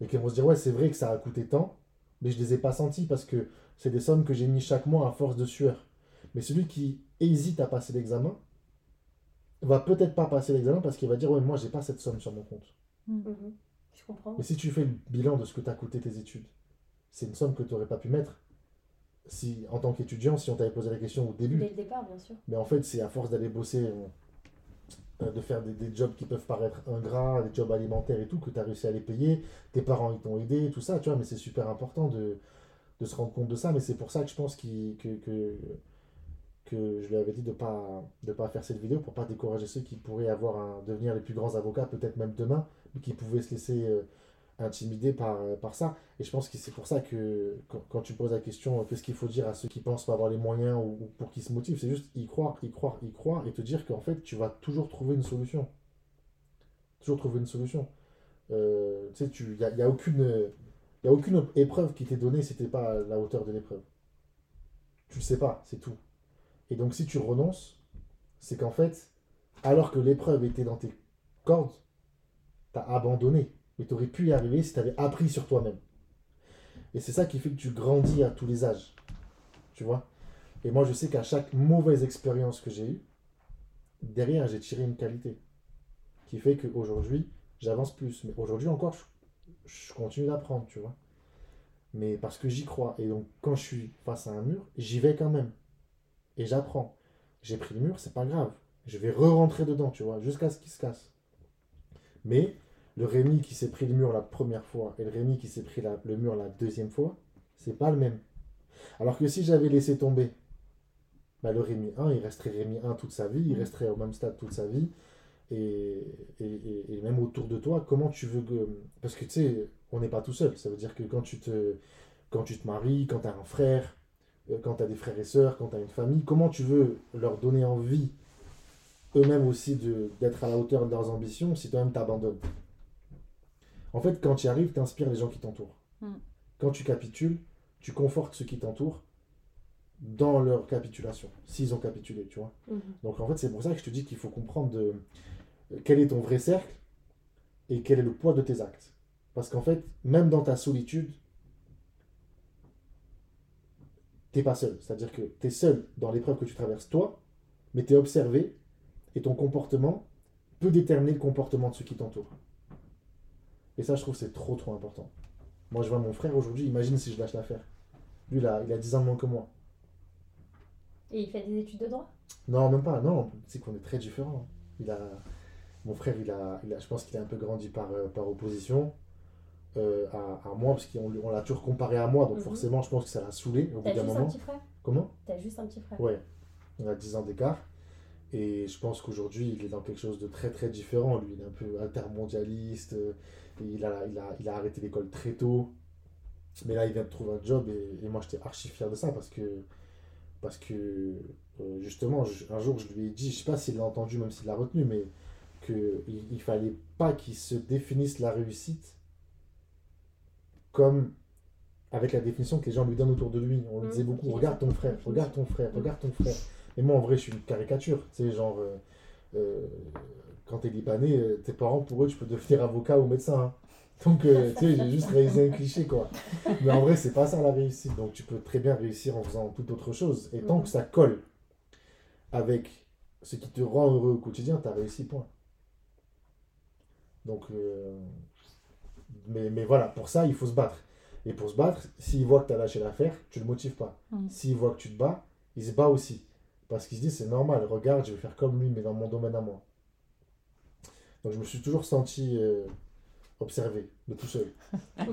Et qui vont se dire, ouais, c'est vrai que ça a coûté tant, mais je les ai pas sentis parce que c'est des sommes que j'ai mis chaque mois à force de sueur. Mais celui qui hésite à passer l'examen va peut-être pas passer l'examen parce qu'il va dire, ouais, moi, j'ai pas cette somme sur mon compte. Mhm. Je comprends. Mais si tu fais le bilan de ce que t'as coûté tes études, c'est une somme que tu n'aurais pas pu mettre si, en tant qu'étudiant si on t'avait posé la question au début. Dès le départ, bien sûr. Mais en fait, c'est à force d'aller bosser, euh, de faire des, des jobs qui peuvent paraître ingrats, des jobs alimentaires et tout, que tu as réussi à les payer. Tes parents, ils t'ont aidé, tout ça, tu vois. Mais c'est super important de, de se rendre compte de ça. Mais c'est pour ça que je pense que, que, que je lui avais dit de ne pas, de pas faire cette vidéo pour pas décourager ceux qui pourraient avoir un, devenir les plus grands avocats, peut-être même demain, mais qui pouvaient se laisser euh, intimider par, euh, par ça. Et je pense que c'est pour ça que quand, tu poses la question, euh, qu'est-ce qu'il faut dire à ceux qui pensent pas avoir les moyens ou, ou pour qu'ils se motivent, c'est juste y croire, y croire, y croire et te dire qu'en fait, tu vas toujours trouver une solution. Toujours trouver une solution. Euh, tu sais, il n'y a, y a aucune. Y a aucune épreuve qui t'est donnée si t'es pas à la hauteur de l'épreuve. Tu le sais pas, c'est tout. Et donc si tu renonces, c'est qu'en fait, alors que l'épreuve était dans tes cordes, tu as abandonné. Mais tu aurais pu y arriver si tu avais appris sur toi-même. Et c'est ça qui fait que tu grandis à tous les âges. Tu vois? Et moi, je sais qu'à chaque mauvaise expérience que j'ai eue, derrière, j'ai tiré une qualité. Qui fait qu'aujourd'hui, j'avance plus. Mais aujourd'hui encore, je, continue d'apprendre, tu vois. Mais parce que j'y crois. Et donc, quand je suis face à un mur, j'y vais quand même et j'apprends. J'ai pris le mur, c'est pas grave. Je vais re-rentrer dedans, tu vois, jusqu'à ce qu'il se casse. Mais le Rémi qui s'est pris le mur la première fois et le Rémi qui s'est pris la- le mur la deuxième fois, c'est pas le même. Alors que si j'avais laissé tomber, bah, le Rémi 1, il resterait Rémi 1 toute sa vie, il resterait au même stade toute sa vie. Et, et, et- et même autour de toi, comment tu veux que... Parce que tu sais, on n'est pas tout seul. Ça veut dire que quand tu te, quand tu te maries, quand tu as un frère, euh, quand tu as des frères et sœurs, quand tu as une famille, comment tu veux leur donner envie eux-mêmes aussi d'être à la hauteur de leurs ambitions si toi-même t'abandonnes? En fait, quand tu y arrives, tu inspires les gens qui t'entourent. Mm. Quand tu capitules, tu confortes ceux qui t'entourent dans leur capitulation, s'ils ont capitulé, tu vois. Mhm. Donc en fait, c'est pour ça que je te dis qu'il faut comprendre de, euh, quel est ton vrai cercle et quel est le poids de tes actes. Parce qu'en fait, même dans ta solitude, t'es pas seul. C'est-à-dire que tu es seul dans l'épreuve que tu traverses toi, mais tu es observé et ton comportement peut déterminer le comportement de ceux qui t'entourent. Et ça, je trouve que c'est trop trop important. Moi, je vois mon frère aujourd'hui, imagine si je lâche l'affaire. Lui, il a, il a 10 ans de moins que moi. Et il fait des études de droit? Non, même pas. Non, c'est qu'on est très différents. Il a, mon frère, il a, il a, je pense qu'il a un peu grandi par, euh, par opposition euh, à, à moi, parce qu'on on l'a toujours comparé à moi, donc Mhm. forcément, je pense que ça l'a saoulé au bout T'as d'un juste un moment. petit frère? Comment? T'as juste un petit frère? Ouais, on a 10 ans d'écart. Et je pense qu'aujourd'hui, il est dans quelque chose de très très différent. Lui, il est un peu altermondialiste. euh, il, a, il, a, il a arrêté l'école très tôt. Mais là, il vient de trouver un job. Et, et moi, j'étais archi fier de ça parce que, parce que euh, justement, je- un jour, je lui ai dit, je sais pas s'il l'a entendu, même s'il l'a retenu, mais qu'il il fallait pas qu'il se définisse la réussite comme avec la définition que les gens lui donnent autour de lui. On lui Mhm. disait beaucoup, regarde ton frère, regarde ton frère, regarde ton frère. Et moi, en vrai, je suis une caricature. Tu sais, genre, euh, quand t'es libanais, euh, tes parents, pour eux, tu peux devenir avocat ou médecin. hein. Donc, euh, tu sais, j'ai juste réalisé un cliché, quoi. Mais en vrai, c'est pas ça la réussite. Donc, tu peux très bien réussir en faisant toute autre chose. Et tant que ça colle avec ce qui te rend heureux au quotidien, t'as réussi, point. Donc, euh, mais, mais voilà, pour ça, il faut se battre. Et pour se battre, s'il voit que tu as lâché l'affaire, tu le motives pas. Mm. S'il voit que tu te bats, il se bat aussi. Parce qu'il se dit, c'est normal, regarde, je vais faire comme lui, mais dans mon domaine à moi. Donc je me suis toujours senti euh, observé, de tout seul. [LAUGHS]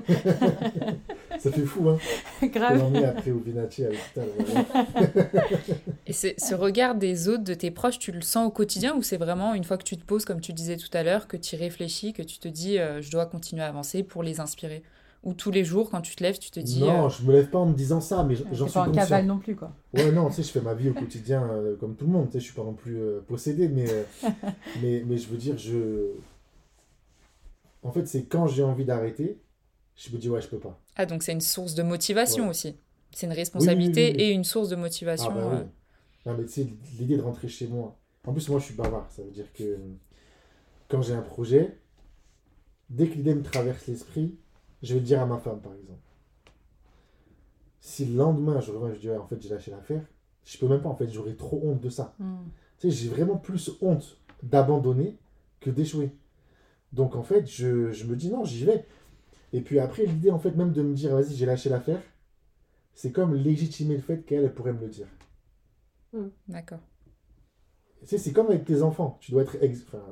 Ça fait fou, hein Grave. On après au. [LAUGHS] Et c'est- ce regard des autres, de tes proches, tu le sens au quotidien ou c'est vraiment une fois que tu te poses, comme tu disais tout à l'heure, que tu réfléchis, que tu te dis euh, je dois continuer à avancer pour les inspirer? Ou tous les jours, quand tu te lèves, tu te dis. Non, euh, je me lève pas en me disant ça, mais j'en suis pas en cavale non plus, quoi. Ouais, non, tu sais, je fais ma vie au quotidien euh, comme tout le monde. Tu sais, je suis pas non plus euh, possédé, mais, euh, [LAUGHS] mais, mais je veux dire, je. En fait, c'est quand j'ai envie d'arrêter je me dis, ouais, je peux pas. Ah, donc c'est une source de motivation Ouais. aussi. C'est une responsabilité Oui, oui, oui, oui. et une source de motivation. Ah bah oui. Non, mais tu sais, l'idée de rentrer chez moi. En plus, moi, je suis bavard. Ça veut dire que quand j'ai un projet, dès que l'idée me traverse l'esprit, je vais le dire à ma femme, par exemple. Si le lendemain, je reviens, je dis, ouais, en fait, j'ai lâché l'affaire, je peux même pas, en fait, j'aurais trop honte de ça. Mm. Tu sais, j'ai vraiment plus honte d'abandonner que d'échouer. Donc, en fait, je, je me dis, non, j'y vais. Et puis après, l'idée, en fait, même de me dire, vas-y, j'ai lâché l'affaire, c'est comme légitimer le fait qu'elle elle pourrait me le dire. D'accord. Tu sais, c'est comme avec tes enfants. Tu dois être. ex- Enfin,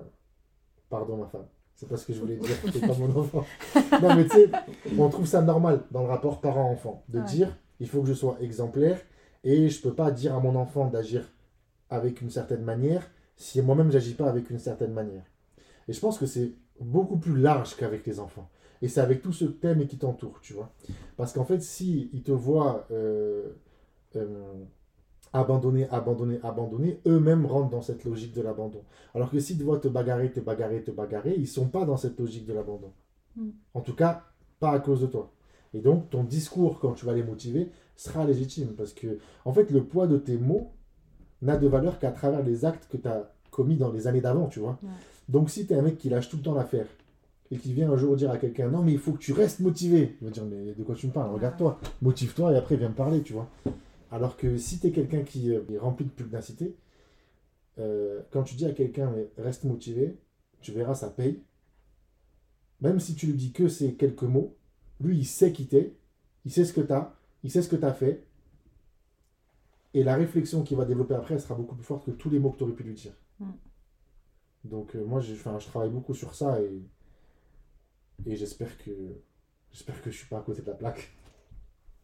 pardon, ma femme. C'est pas ce que je voulais dire. C'est pas mon enfant. Non, mais tu sais, on trouve ça normal dans le rapport parent-enfant. De Ouais. dire, il faut que je sois exemplaire et je peux pas dire à mon enfant d'agir avec une certaine manière si moi-même j'agis pas avec une certaine manière. Et je pense que c'est beaucoup plus large qu'avec les enfants. Et c'est avec tout ce thème qui t'entoure, tu vois. Parce qu'en fait, si ils te voient euh, euh, abandonner, abandonner, abandonner, eux-mêmes rentrent dans cette logique de l'abandon. Alors que s'ils te voient te bagarrer, te bagarrer, te bagarrer, ils sont pas dans cette logique de l'abandon. Mm. En tout cas, pas à cause de toi. Et donc, ton discours, quand tu vas les motiver, sera légitime. Parce que, en fait, le poids de tes mots n'a de valeur qu'à travers les actes que tu as commis dans les années d'avant, tu vois. Ouais. Donc, si tu es un mec qui lâche tout le temps l'affaire et qui vient un jour dire à quelqu'un Non, mais il faut que tu restes motivé, il va dire Mais de quoi tu me parles? Regarde-toi, motive-toi et après viens me parler, tu vois. Alors que si tu es quelqu'un qui euh, est rempli de pugnacité, euh, quand tu dis à quelqu'un reste motivé, tu verras, ça paye. Même si tu lui dis que c'est quelques mots, lui, il sait qui t'es, il sait ce que tu as, il sait ce que tu as fait. Et la réflexion qu'il va développer après, elle sera beaucoup plus forte que tous les mots que tu aurais pu lui dire. Mm. Donc euh, moi, je travaille beaucoup sur ça et, et j'espère que j'espère que je suis pas à côté de la plaque.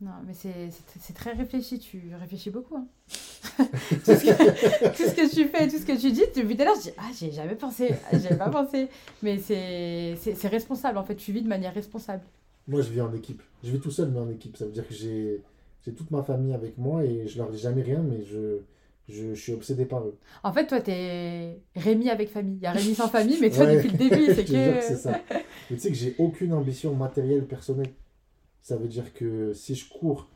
Non, mais c'est très réfléchi. Tu réfléchis beaucoup. hein. [LAUGHS] tout, ce que, tout ce que tu fais, tout ce que tu dis, depuis tout à l'heure, je dis Ah, j'ai jamais pensé. J'avais pas pensé. Mais c'est responsable. En fait, tu vis de manière responsable. Moi, je vis en équipe. Je vis tout seul, mais en équipe. Ça veut dire que j'ai j'ai toute ma famille avec moi et je leur dis jamais rien, mais je, je, je suis obsédé par eux. En fait, toi, t'es Rémi avec famille. Il y a Rémi sans famille, mais toi, Ouais. depuis le début, c'est [LAUGHS] que. que c'est ça. Mais tu sais que j'ai aucune ambition matérielle personnelle. Ça veut dire que si je cours,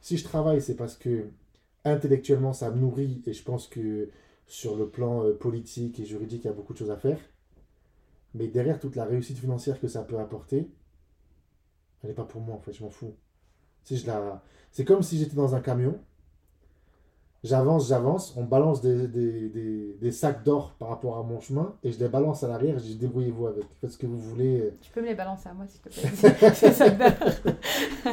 si je travaille, c'est parce que intellectuellement ça me nourrit et je pense que sur le plan euh, politique et juridique, il y a beaucoup de choses à faire. Mais derrière toute la réussite financière que ça peut apporter, elle n'est pas pour moi en fait, je m'en fous. C'est comme si j'étais dans un camion, j'avance, j'avance, on balance des, des, des, des sacs d'or par rapport à mon chemin et je les balance à l'arrière, je dis débrouillez-vous avec, faites ce que vous voulez. Tu peux me les balancer à moi, s'il te plaît. [LAUGHS] C'est ça que d'heure.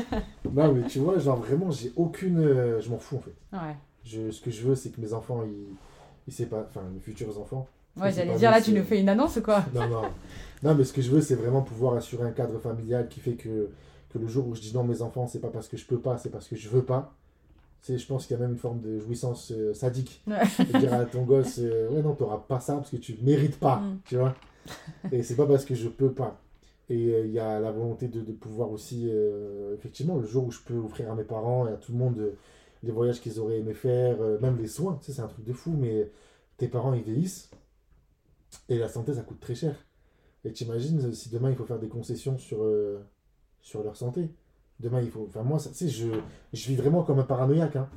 [LAUGHS] Non, mais tu vois, genre vraiment, j'ai aucune. euh, je m'en fous en fait. Ouais. Je, ce que je veux, c'est que mes enfants, ils, ils pas. Enfin, mes futurs enfants. Ouais, j'allais dire, là, tu nous fais une annonce ou quoi [LAUGHS] Non, non. Non, mais ce que je veux, c'est vraiment pouvoir assurer un cadre familial qui fait que, que le jour où je dis non, mes enfants, c'est pas parce que je peux pas, c'est parce que je veux pas. Sais, je pense qu'il y a même une forme de jouissance euh, sadique. [LAUGHS] De dire à ton gosse, euh, ouais, non, t'auras pas ça parce que tu mérites pas, Mm. tu vois. Et c'est pas parce que je peux pas. Et euh, il y a la volonté de, de pouvoir aussi, effectivement, le jour où je peux offrir à mes parents et à tout le monde les voyages qu'ils auraient aimé faire, même les soins, tu sais, c'est un truc de fou, mais tes parents, ils vieillissent et la santé, ça coûte très cher. Et t'imagines si demain il faut faire des concessions sur, sur leur santé. Demain, il faut. Enfin, moi, ça- tu sais, je, je vis vraiment comme un paranoïaque, hein.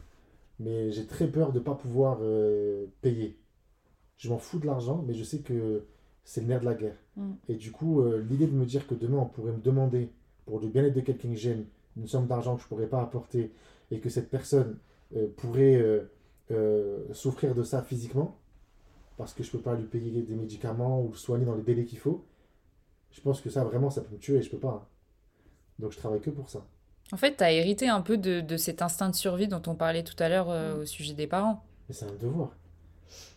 mais j'ai très peur de ne pas pouvoir euh, payer. Je m'en fous de l'argent, mais je sais que c'est le nerf de la guerre. Mm. Et du coup, euh, l'idée de me dire que demain, on pourrait me demander, pour le bien-être de quelqu'un que j'aime, une somme d'argent que je ne pourrais pas apporter, et que cette personne euh, pourrait souffrir de ça physiquement, parce que je ne peux pas lui payer des médicaments ou le soigner dans les délais qu'il faut, je pense que ça, vraiment, ça peut me tuer et je peux pas. hein. Donc je travaille que pour ça. En fait, tu as hérité un peu de, de cet instinct de survie dont on parlait tout à l'heure euh, au sujet des parents. Mais c'est un devoir.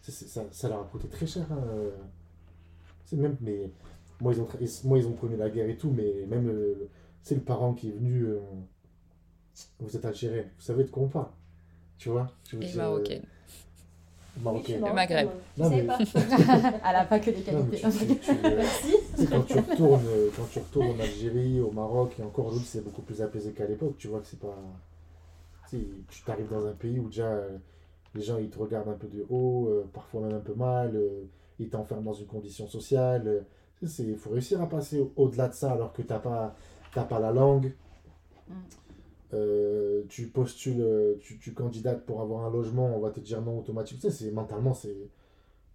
Ça, ça leur a coûté très cher. hein, euh. C'est même, mais moi ils, ont, moi, ils ont connu la guerre et tout, mais même euh, c'est le parent qui est venu. euh, vous êtes algérien, vous savez de quoi on parle. Tu vois? Je veux Et dire, marocaine. Marocaine. Le Maghreb. Non, mais- [LAUGHS] Elle a pas que des Non, qualités. tu- tu- tu, [LAUGHS] tu quand tu retournes, quand tu retournes en Algérie, au Maroc, et encore aujourd'hui c'est beaucoup plus apaisé qu'à l'époque, tu vois que c'est pas. Tu tu t'arrives dans un pays où déjà euh, les gens ils te regardent un peu de haut, euh, parfois même un peu mal, euh, ils t'enferment dans une condition sociale. euh, tu Il faut réussir à passer au- au-delà de ça alors que t'as pas t'as pas la langue, Mm. Euh, tu postules, euh, tu, tu candidates pour avoir un logement, on va te dire non automatiquement. Tu sais, mentalement, c'est,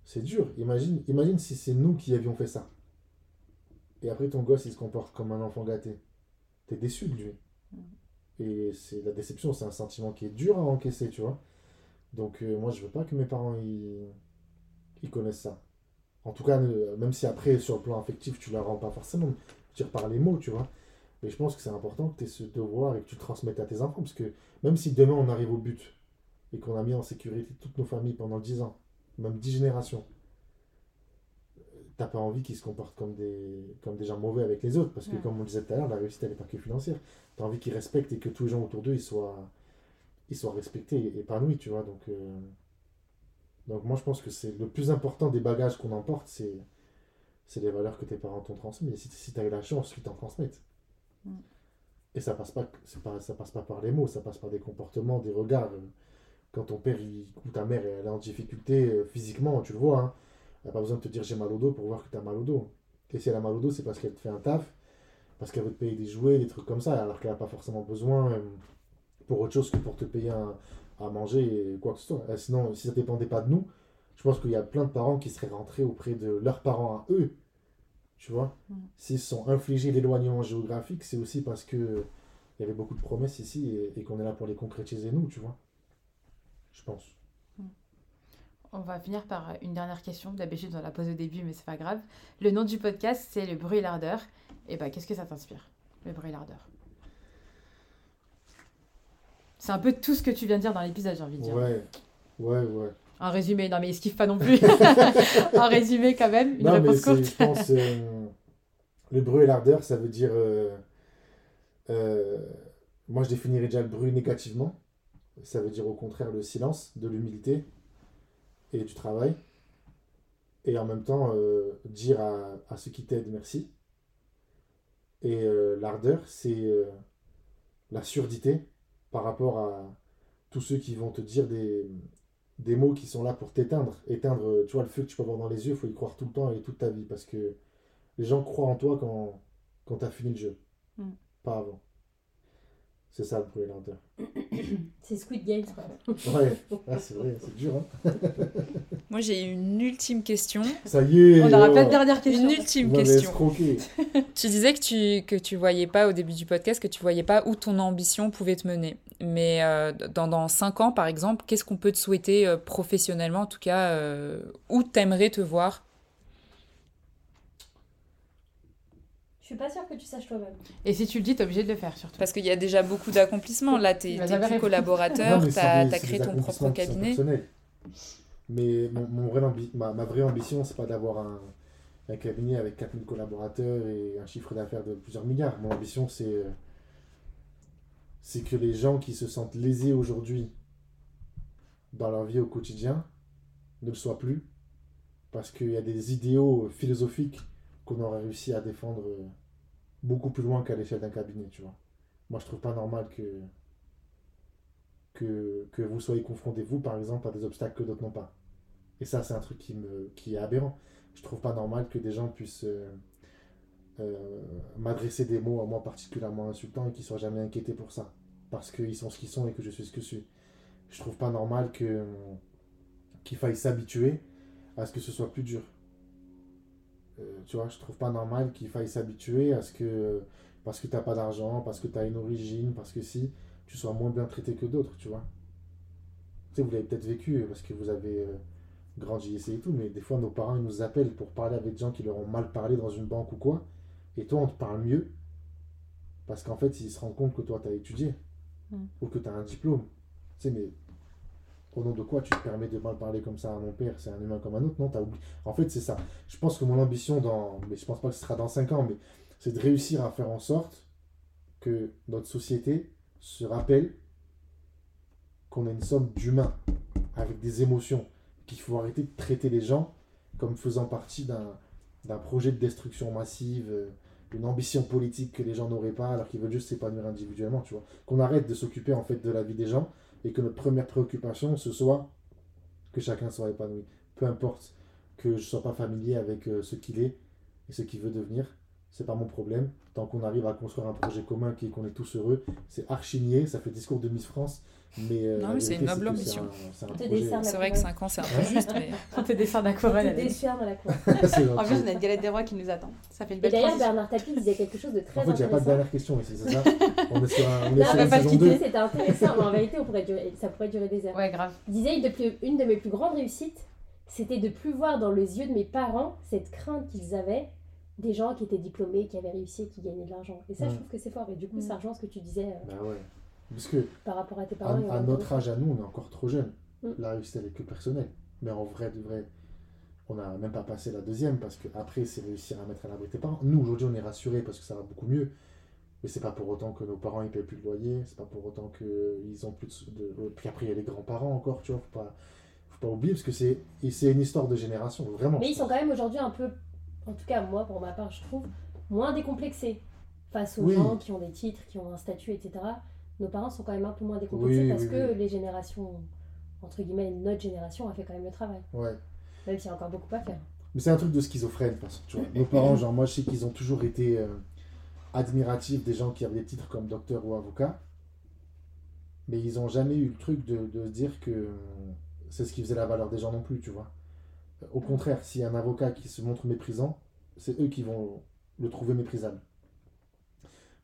c'est dur. Imagine, imagine si c'est nous qui avions fait ça. Et après, ton gosse, il se comporte comme un enfant gâté. T'es déçu de lui. Et c'est la déception, c'est un sentiment qui est dur à encaisser, tu vois. Donc, euh, moi, je veux pas que mes parents, ils, ils connaissent ça. En tout cas, même si après, sur le plan affectif, tu leur rends pas forcément, tu par les mots, tu vois. Mais je pense que c'est important que tu aies ce devoir et que tu le transmettes à tes enfants. Parce que même si demain on arrive au but et qu'on a mis en sécurité toutes nos familles pendant 10 ans, même 10 générations, t'as pas envie qu'ils se comportent comme des, comme des gens mauvais avec les autres. Parce que, Ouais. comme on le disait tout à l'heure, la réussite, elle n'est pas que financière. Tu as envie qu'ils respectent et que tous les gens autour d'eux, ils soient, ils soient respectés et épanouis, tu vois. Donc, euh, donc moi, je pense que c'est le plus important des bagages qu'on emporte, c'est c'est les valeurs que tes parents t'ont transmises. Et si, si tu as eu la chance qu'ils t'en transmettent. Et ça passe pas, c'est pas, ça passe pas par les mots, ça passe par des comportements, des regards. Quand ton père ou ta mère elle est en difficulté euh, physiquement, tu le vois, hein, elle n'a pas besoin de te dire j'ai mal au dos pour voir que tu as mal au dos. Et si elle a mal au dos, c'est parce qu'elle te fait un taf, parce qu'elle veut te payer des jouets, des trucs comme ça, alors qu'elle n'a pas forcément besoin euh, pour autre chose que pour te payer à manger et quoi que ce soit. Euh, Sinon, si ça dépendait pas de nous, je pense qu'il y a plein de parents qui seraient rentrés auprès de leurs parents à eux. Tu vois? Mm. S'ils se sont infligés l'éloignement géographique, c'est aussi parce que il y avait beaucoup de promesses ici et, et qu'on est là pour les concrétiser nous, tu vois? Je pense. On va finir par une dernière question. D'habitude, on la pose au début, mais c'est pas grave. Le nom du podcast, c'est Le bruit et l'ardeur. Et bah, qu'est-ce que ça t'inspire Le bruit et l'ardeur? C'est un peu tout ce que tu viens de dire dans l'épisode, j'ai envie de dire. Ouais, ouais, ouais. En résumé, non mais il se kiffe pas non plus. [LAUGHS] en résumé, quand même, une non, réponse courte. je pense euh, le bruit et l'ardeur, ça veut dire. euh, euh, moi, je définirais déjà le bruit négativement. Ça veut dire au contraire le silence, de l'humilité et du travail. Et en même temps, euh, dire à, à ceux qui t'aident merci. Et euh, l'ardeur, c'est euh, la surdité par rapport à tous ceux qui vont te dire des, des mots qui sont là pour t'éteindre. Éteindre, euh, tu vois, le feu que tu peux avoir dans les yeux, il faut y croire tout le temps et toute ta vie. Parce que les gens croient en toi quand, quand tu as fini le jeu. Mm. Pas avant. C'est ça le bruit et l'ardeur. C'est Squid Game, quoi. Ouais, Ah, c'est vrai, c'est dur. Hein [LAUGHS] Moi, j'ai une ultime question. ça y est On n'aura oh, pas de dernière question. Une ultime vous question. [LAUGHS] Tu disais que tu, que tu voyais pas au début du podcast, que tu voyais pas où ton ambition pouvait te mener. Mais euh, dans, dans 5 ans, par exemple, qu'est-ce qu'on peut te souhaiter euh, professionnellement, en tout cas, euh, où t'aimerais te voir suis pas sûre que tu saches toi-même. Et si tu le dis, t'es obligé de le faire, surtout. Parce qu'il y a déjà beaucoup d'accomplissements. Là, t'es jamais plus collaborateur, t'as c'est créé ton propre cabinet. Mais mon, mon vrai ambi- ma, ma vraie ambition, c'est pas d'avoir un, un cabinet avec 4000 collaborateurs et un chiffre d'affaires de plusieurs milliards. Mon ambition, c'est c'est que les gens qui se sentent lésés aujourd'hui dans leur vie au quotidien ne le soient plus. Parce qu'il y a des idéaux philosophiques qu'on aurait réussi à défendre euh, beaucoup plus loin qu'à l'échelle d'un cabinet, tu vois. Moi, je trouve pas normal que que, vous soyez confrontés, vous, par exemple, à des obstacles que d'autres n'ont pas. Et ça, c'est un truc qui, me, qui est aberrant. Je trouve pas normal que des gens puissent euh, euh, m'adresser des mots à moi particulièrement insultants et qu'ils soient jamais inquiétés pour ça. Parce qu'ils sont ce qu'ils sont et que je suis ce que je suis. Je trouve pas normal que qu'il faille s'habituer à ce que ce soit plus dur. Euh, tu vois, je trouve pas normal qu'il faille s'habituer à ce que parce que t'as pas d'argent, parce que tu as une origine, parce que si, tu sois moins bien traité que d'autres, tu vois. Tu sais, vous l'avez peut-être vécu parce que vous avez euh, grandi ici et tout, mais des fois nos parents ils nous appellent pour parler avec des gens qui leur ont mal parlé dans une banque ou quoi, et toi on te parle mieux parce qu'en fait ils se rendent compte que toi tu as étudié Mm. ou que tu as un diplôme. Tu sais, mais au nom de quoi tu te permets de mal parler comme ça à mon père C'est un humain comme un autre Non, t'as oublié. En fait, c'est ça. Je pense que mon ambition, dans... mais je pense pas que ce sera dans 5 ans, mais c'est de réussir à faire en sorte que notre société se rappelle qu'on a une somme d'humains avec des émotions, qu'il faut arrêter de traiter les gens comme faisant partie d'un d'un projet de destruction massive, euh, une ambition politique que les gens n'auraient pas alors qu'ils veulent juste s'épanouir individuellement, tu vois. Qu'on arrête de s'occuper en fait de la vie des gens et que notre première préoccupation ce soit que chacun soit épanoui. Peu importe que je sois pas familier avec euh, ce qu'il est et ce qu'il veut devenir, c'est pas mon problème. Tant qu'on arrive à construire un projet commun qui qu'on est tous heureux, c'est archigné, ça fait discours de Miss France. Mais, euh, non, mais c'est une noble ambition. C'est vrai que 5 ans, c'est un peu juste. Mais... [LAUGHS] On te décerne la couronne. On te décerne la couronne. [LAUGHS] en plus, on a une galette des rois qui nous attend. Ça fait une belle Et d'ailleurs, Bernard Tapie disait quelque chose de très intéressant. En fait, il n'y a pas de dernière question ici, c'est ça [LAUGHS] On est sur un. On est non, sur pas 2. C'était intéressant, mais en vérité, on pourrait durer, ça pourrait durer des heures. Ouais, grave. Il disait une de, plus, une de mes plus grandes réussites, c'était de plus voir dans les yeux de mes parents cette crainte qu'ils avaient des gens qui étaient diplômés, qui avaient réussi et qui gagnaient de l'argent. Et ça, Mm. je trouve que c'est fort. Et du coup, ça rejoint ce que tu disais euh, Bah ouais. Parce que par rapport à tes à, parents. à aux notre âge, à nous, on est encore trop jeune. Mm. La réussite, elle est que personnelle. Mais en vrai, de vrai, on n'a même pas passé la deuxième parce que après, c'est réussir à mettre à l'abri tes parents. Nous, aujourd'hui, on est rassurés parce que ça va beaucoup mieux. Mais c'est pas pour autant que nos parents ils payent plus de loyer, c'est pas pour autant qu'ils ont plus de. de- Puis après, il y a les grands-parents encore, tu vois, faut pas, faut pas oublier parce que c'est une histoire de génération, vraiment. Mais ils sont quand même aujourd'hui un peu, en tout cas moi pour ma part, je trouve, moins décomplexés face aux Oui. gens qui ont des titres, qui ont un statut, etc. Nos parents sont quand même un peu moins décomplexés Oui, parce oui, que les générations, entre guillemets, notre génération a fait quand même le travail. Ouais. Même s'il y a encore beaucoup à faire. Mais c'est un truc de schizophrène, toute façon, tu vois. Nos parents, genre, moi, je sais qu'ils ont toujours été euh, admiratifs des gens qui avaient des titres comme docteur ou avocat. Mais ils n'ont jamais eu le truc de, de se dire que euh, c'est ce qui faisait la valeur des gens non plus, tu vois. Au contraire, s'il y a un avocat qui se montre méprisant, c'est eux qui vont le trouver méprisable.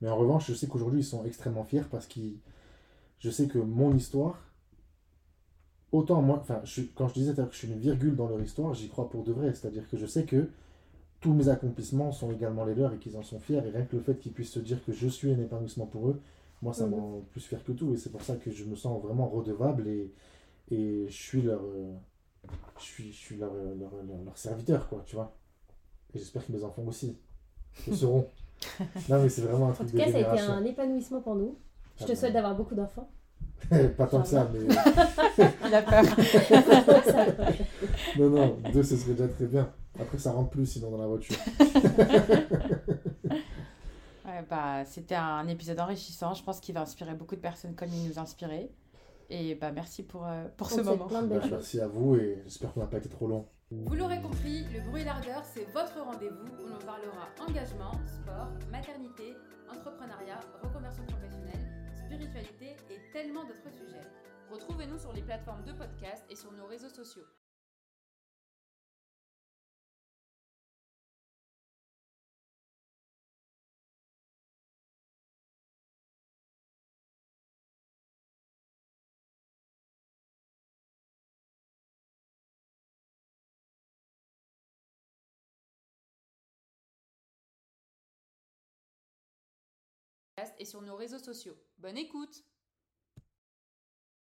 Mais en revanche, je sais qu'aujourd'hui, ils sont extrêmement fiers parce qu'ils... Je sais que mon histoire, autant moi, enfin, je, quand je disais que je suis une virgule dans leur histoire, j'y crois pour de vrai. C'est-à-dire que je sais que tous mes accomplissements sont également les leurs et qu'ils en sont fiers. Et rien que le fait qu'ils puissent se dire que je suis un épanouissement pour eux, moi, ça Mhm. me rend plus fier que tout. Et c'est pour ça que je me sens vraiment redevable et, et je suis leur, euh, je suis, je suis leur, euh, leur, leur- leur serviteur, quoi, tu vois. Et j'espère que mes enfants aussi le seront. [LAUGHS] non, mais c'est vraiment un En truc tout de cas, ça a été un épanouissement pour nous. Je Ah te bah. souhaite d'avoir beaucoup d'enfants. [LAUGHS] Pas tant que ça, mais. [LAUGHS] Il a peur. non, non, deux, ce serait déjà très bien. Après, ça rentre plus sinon dans la voiture. Ouais, bah, c'était un épisode enrichissant. Je pense qu'il va inspirer beaucoup de personnes comme il nous a inspiré. Et bah, merci pour, euh, pour On ce moment. plein de belles Bah, merci à vous et j'espère qu'on n'a pas été trop long. Vous l'aurez compris, le bruit et l'ardeur, c'est votre rendez-vous où l'on parlera engagement, sport, maternité, entrepreneuriat, reconversion professionnelle, spiritualité et tellement d'autres sujets. Retrouvez-nous sur les plateformes de podcast et sur nos réseaux sociaux. Et sur nos réseaux sociaux. Bonne écoute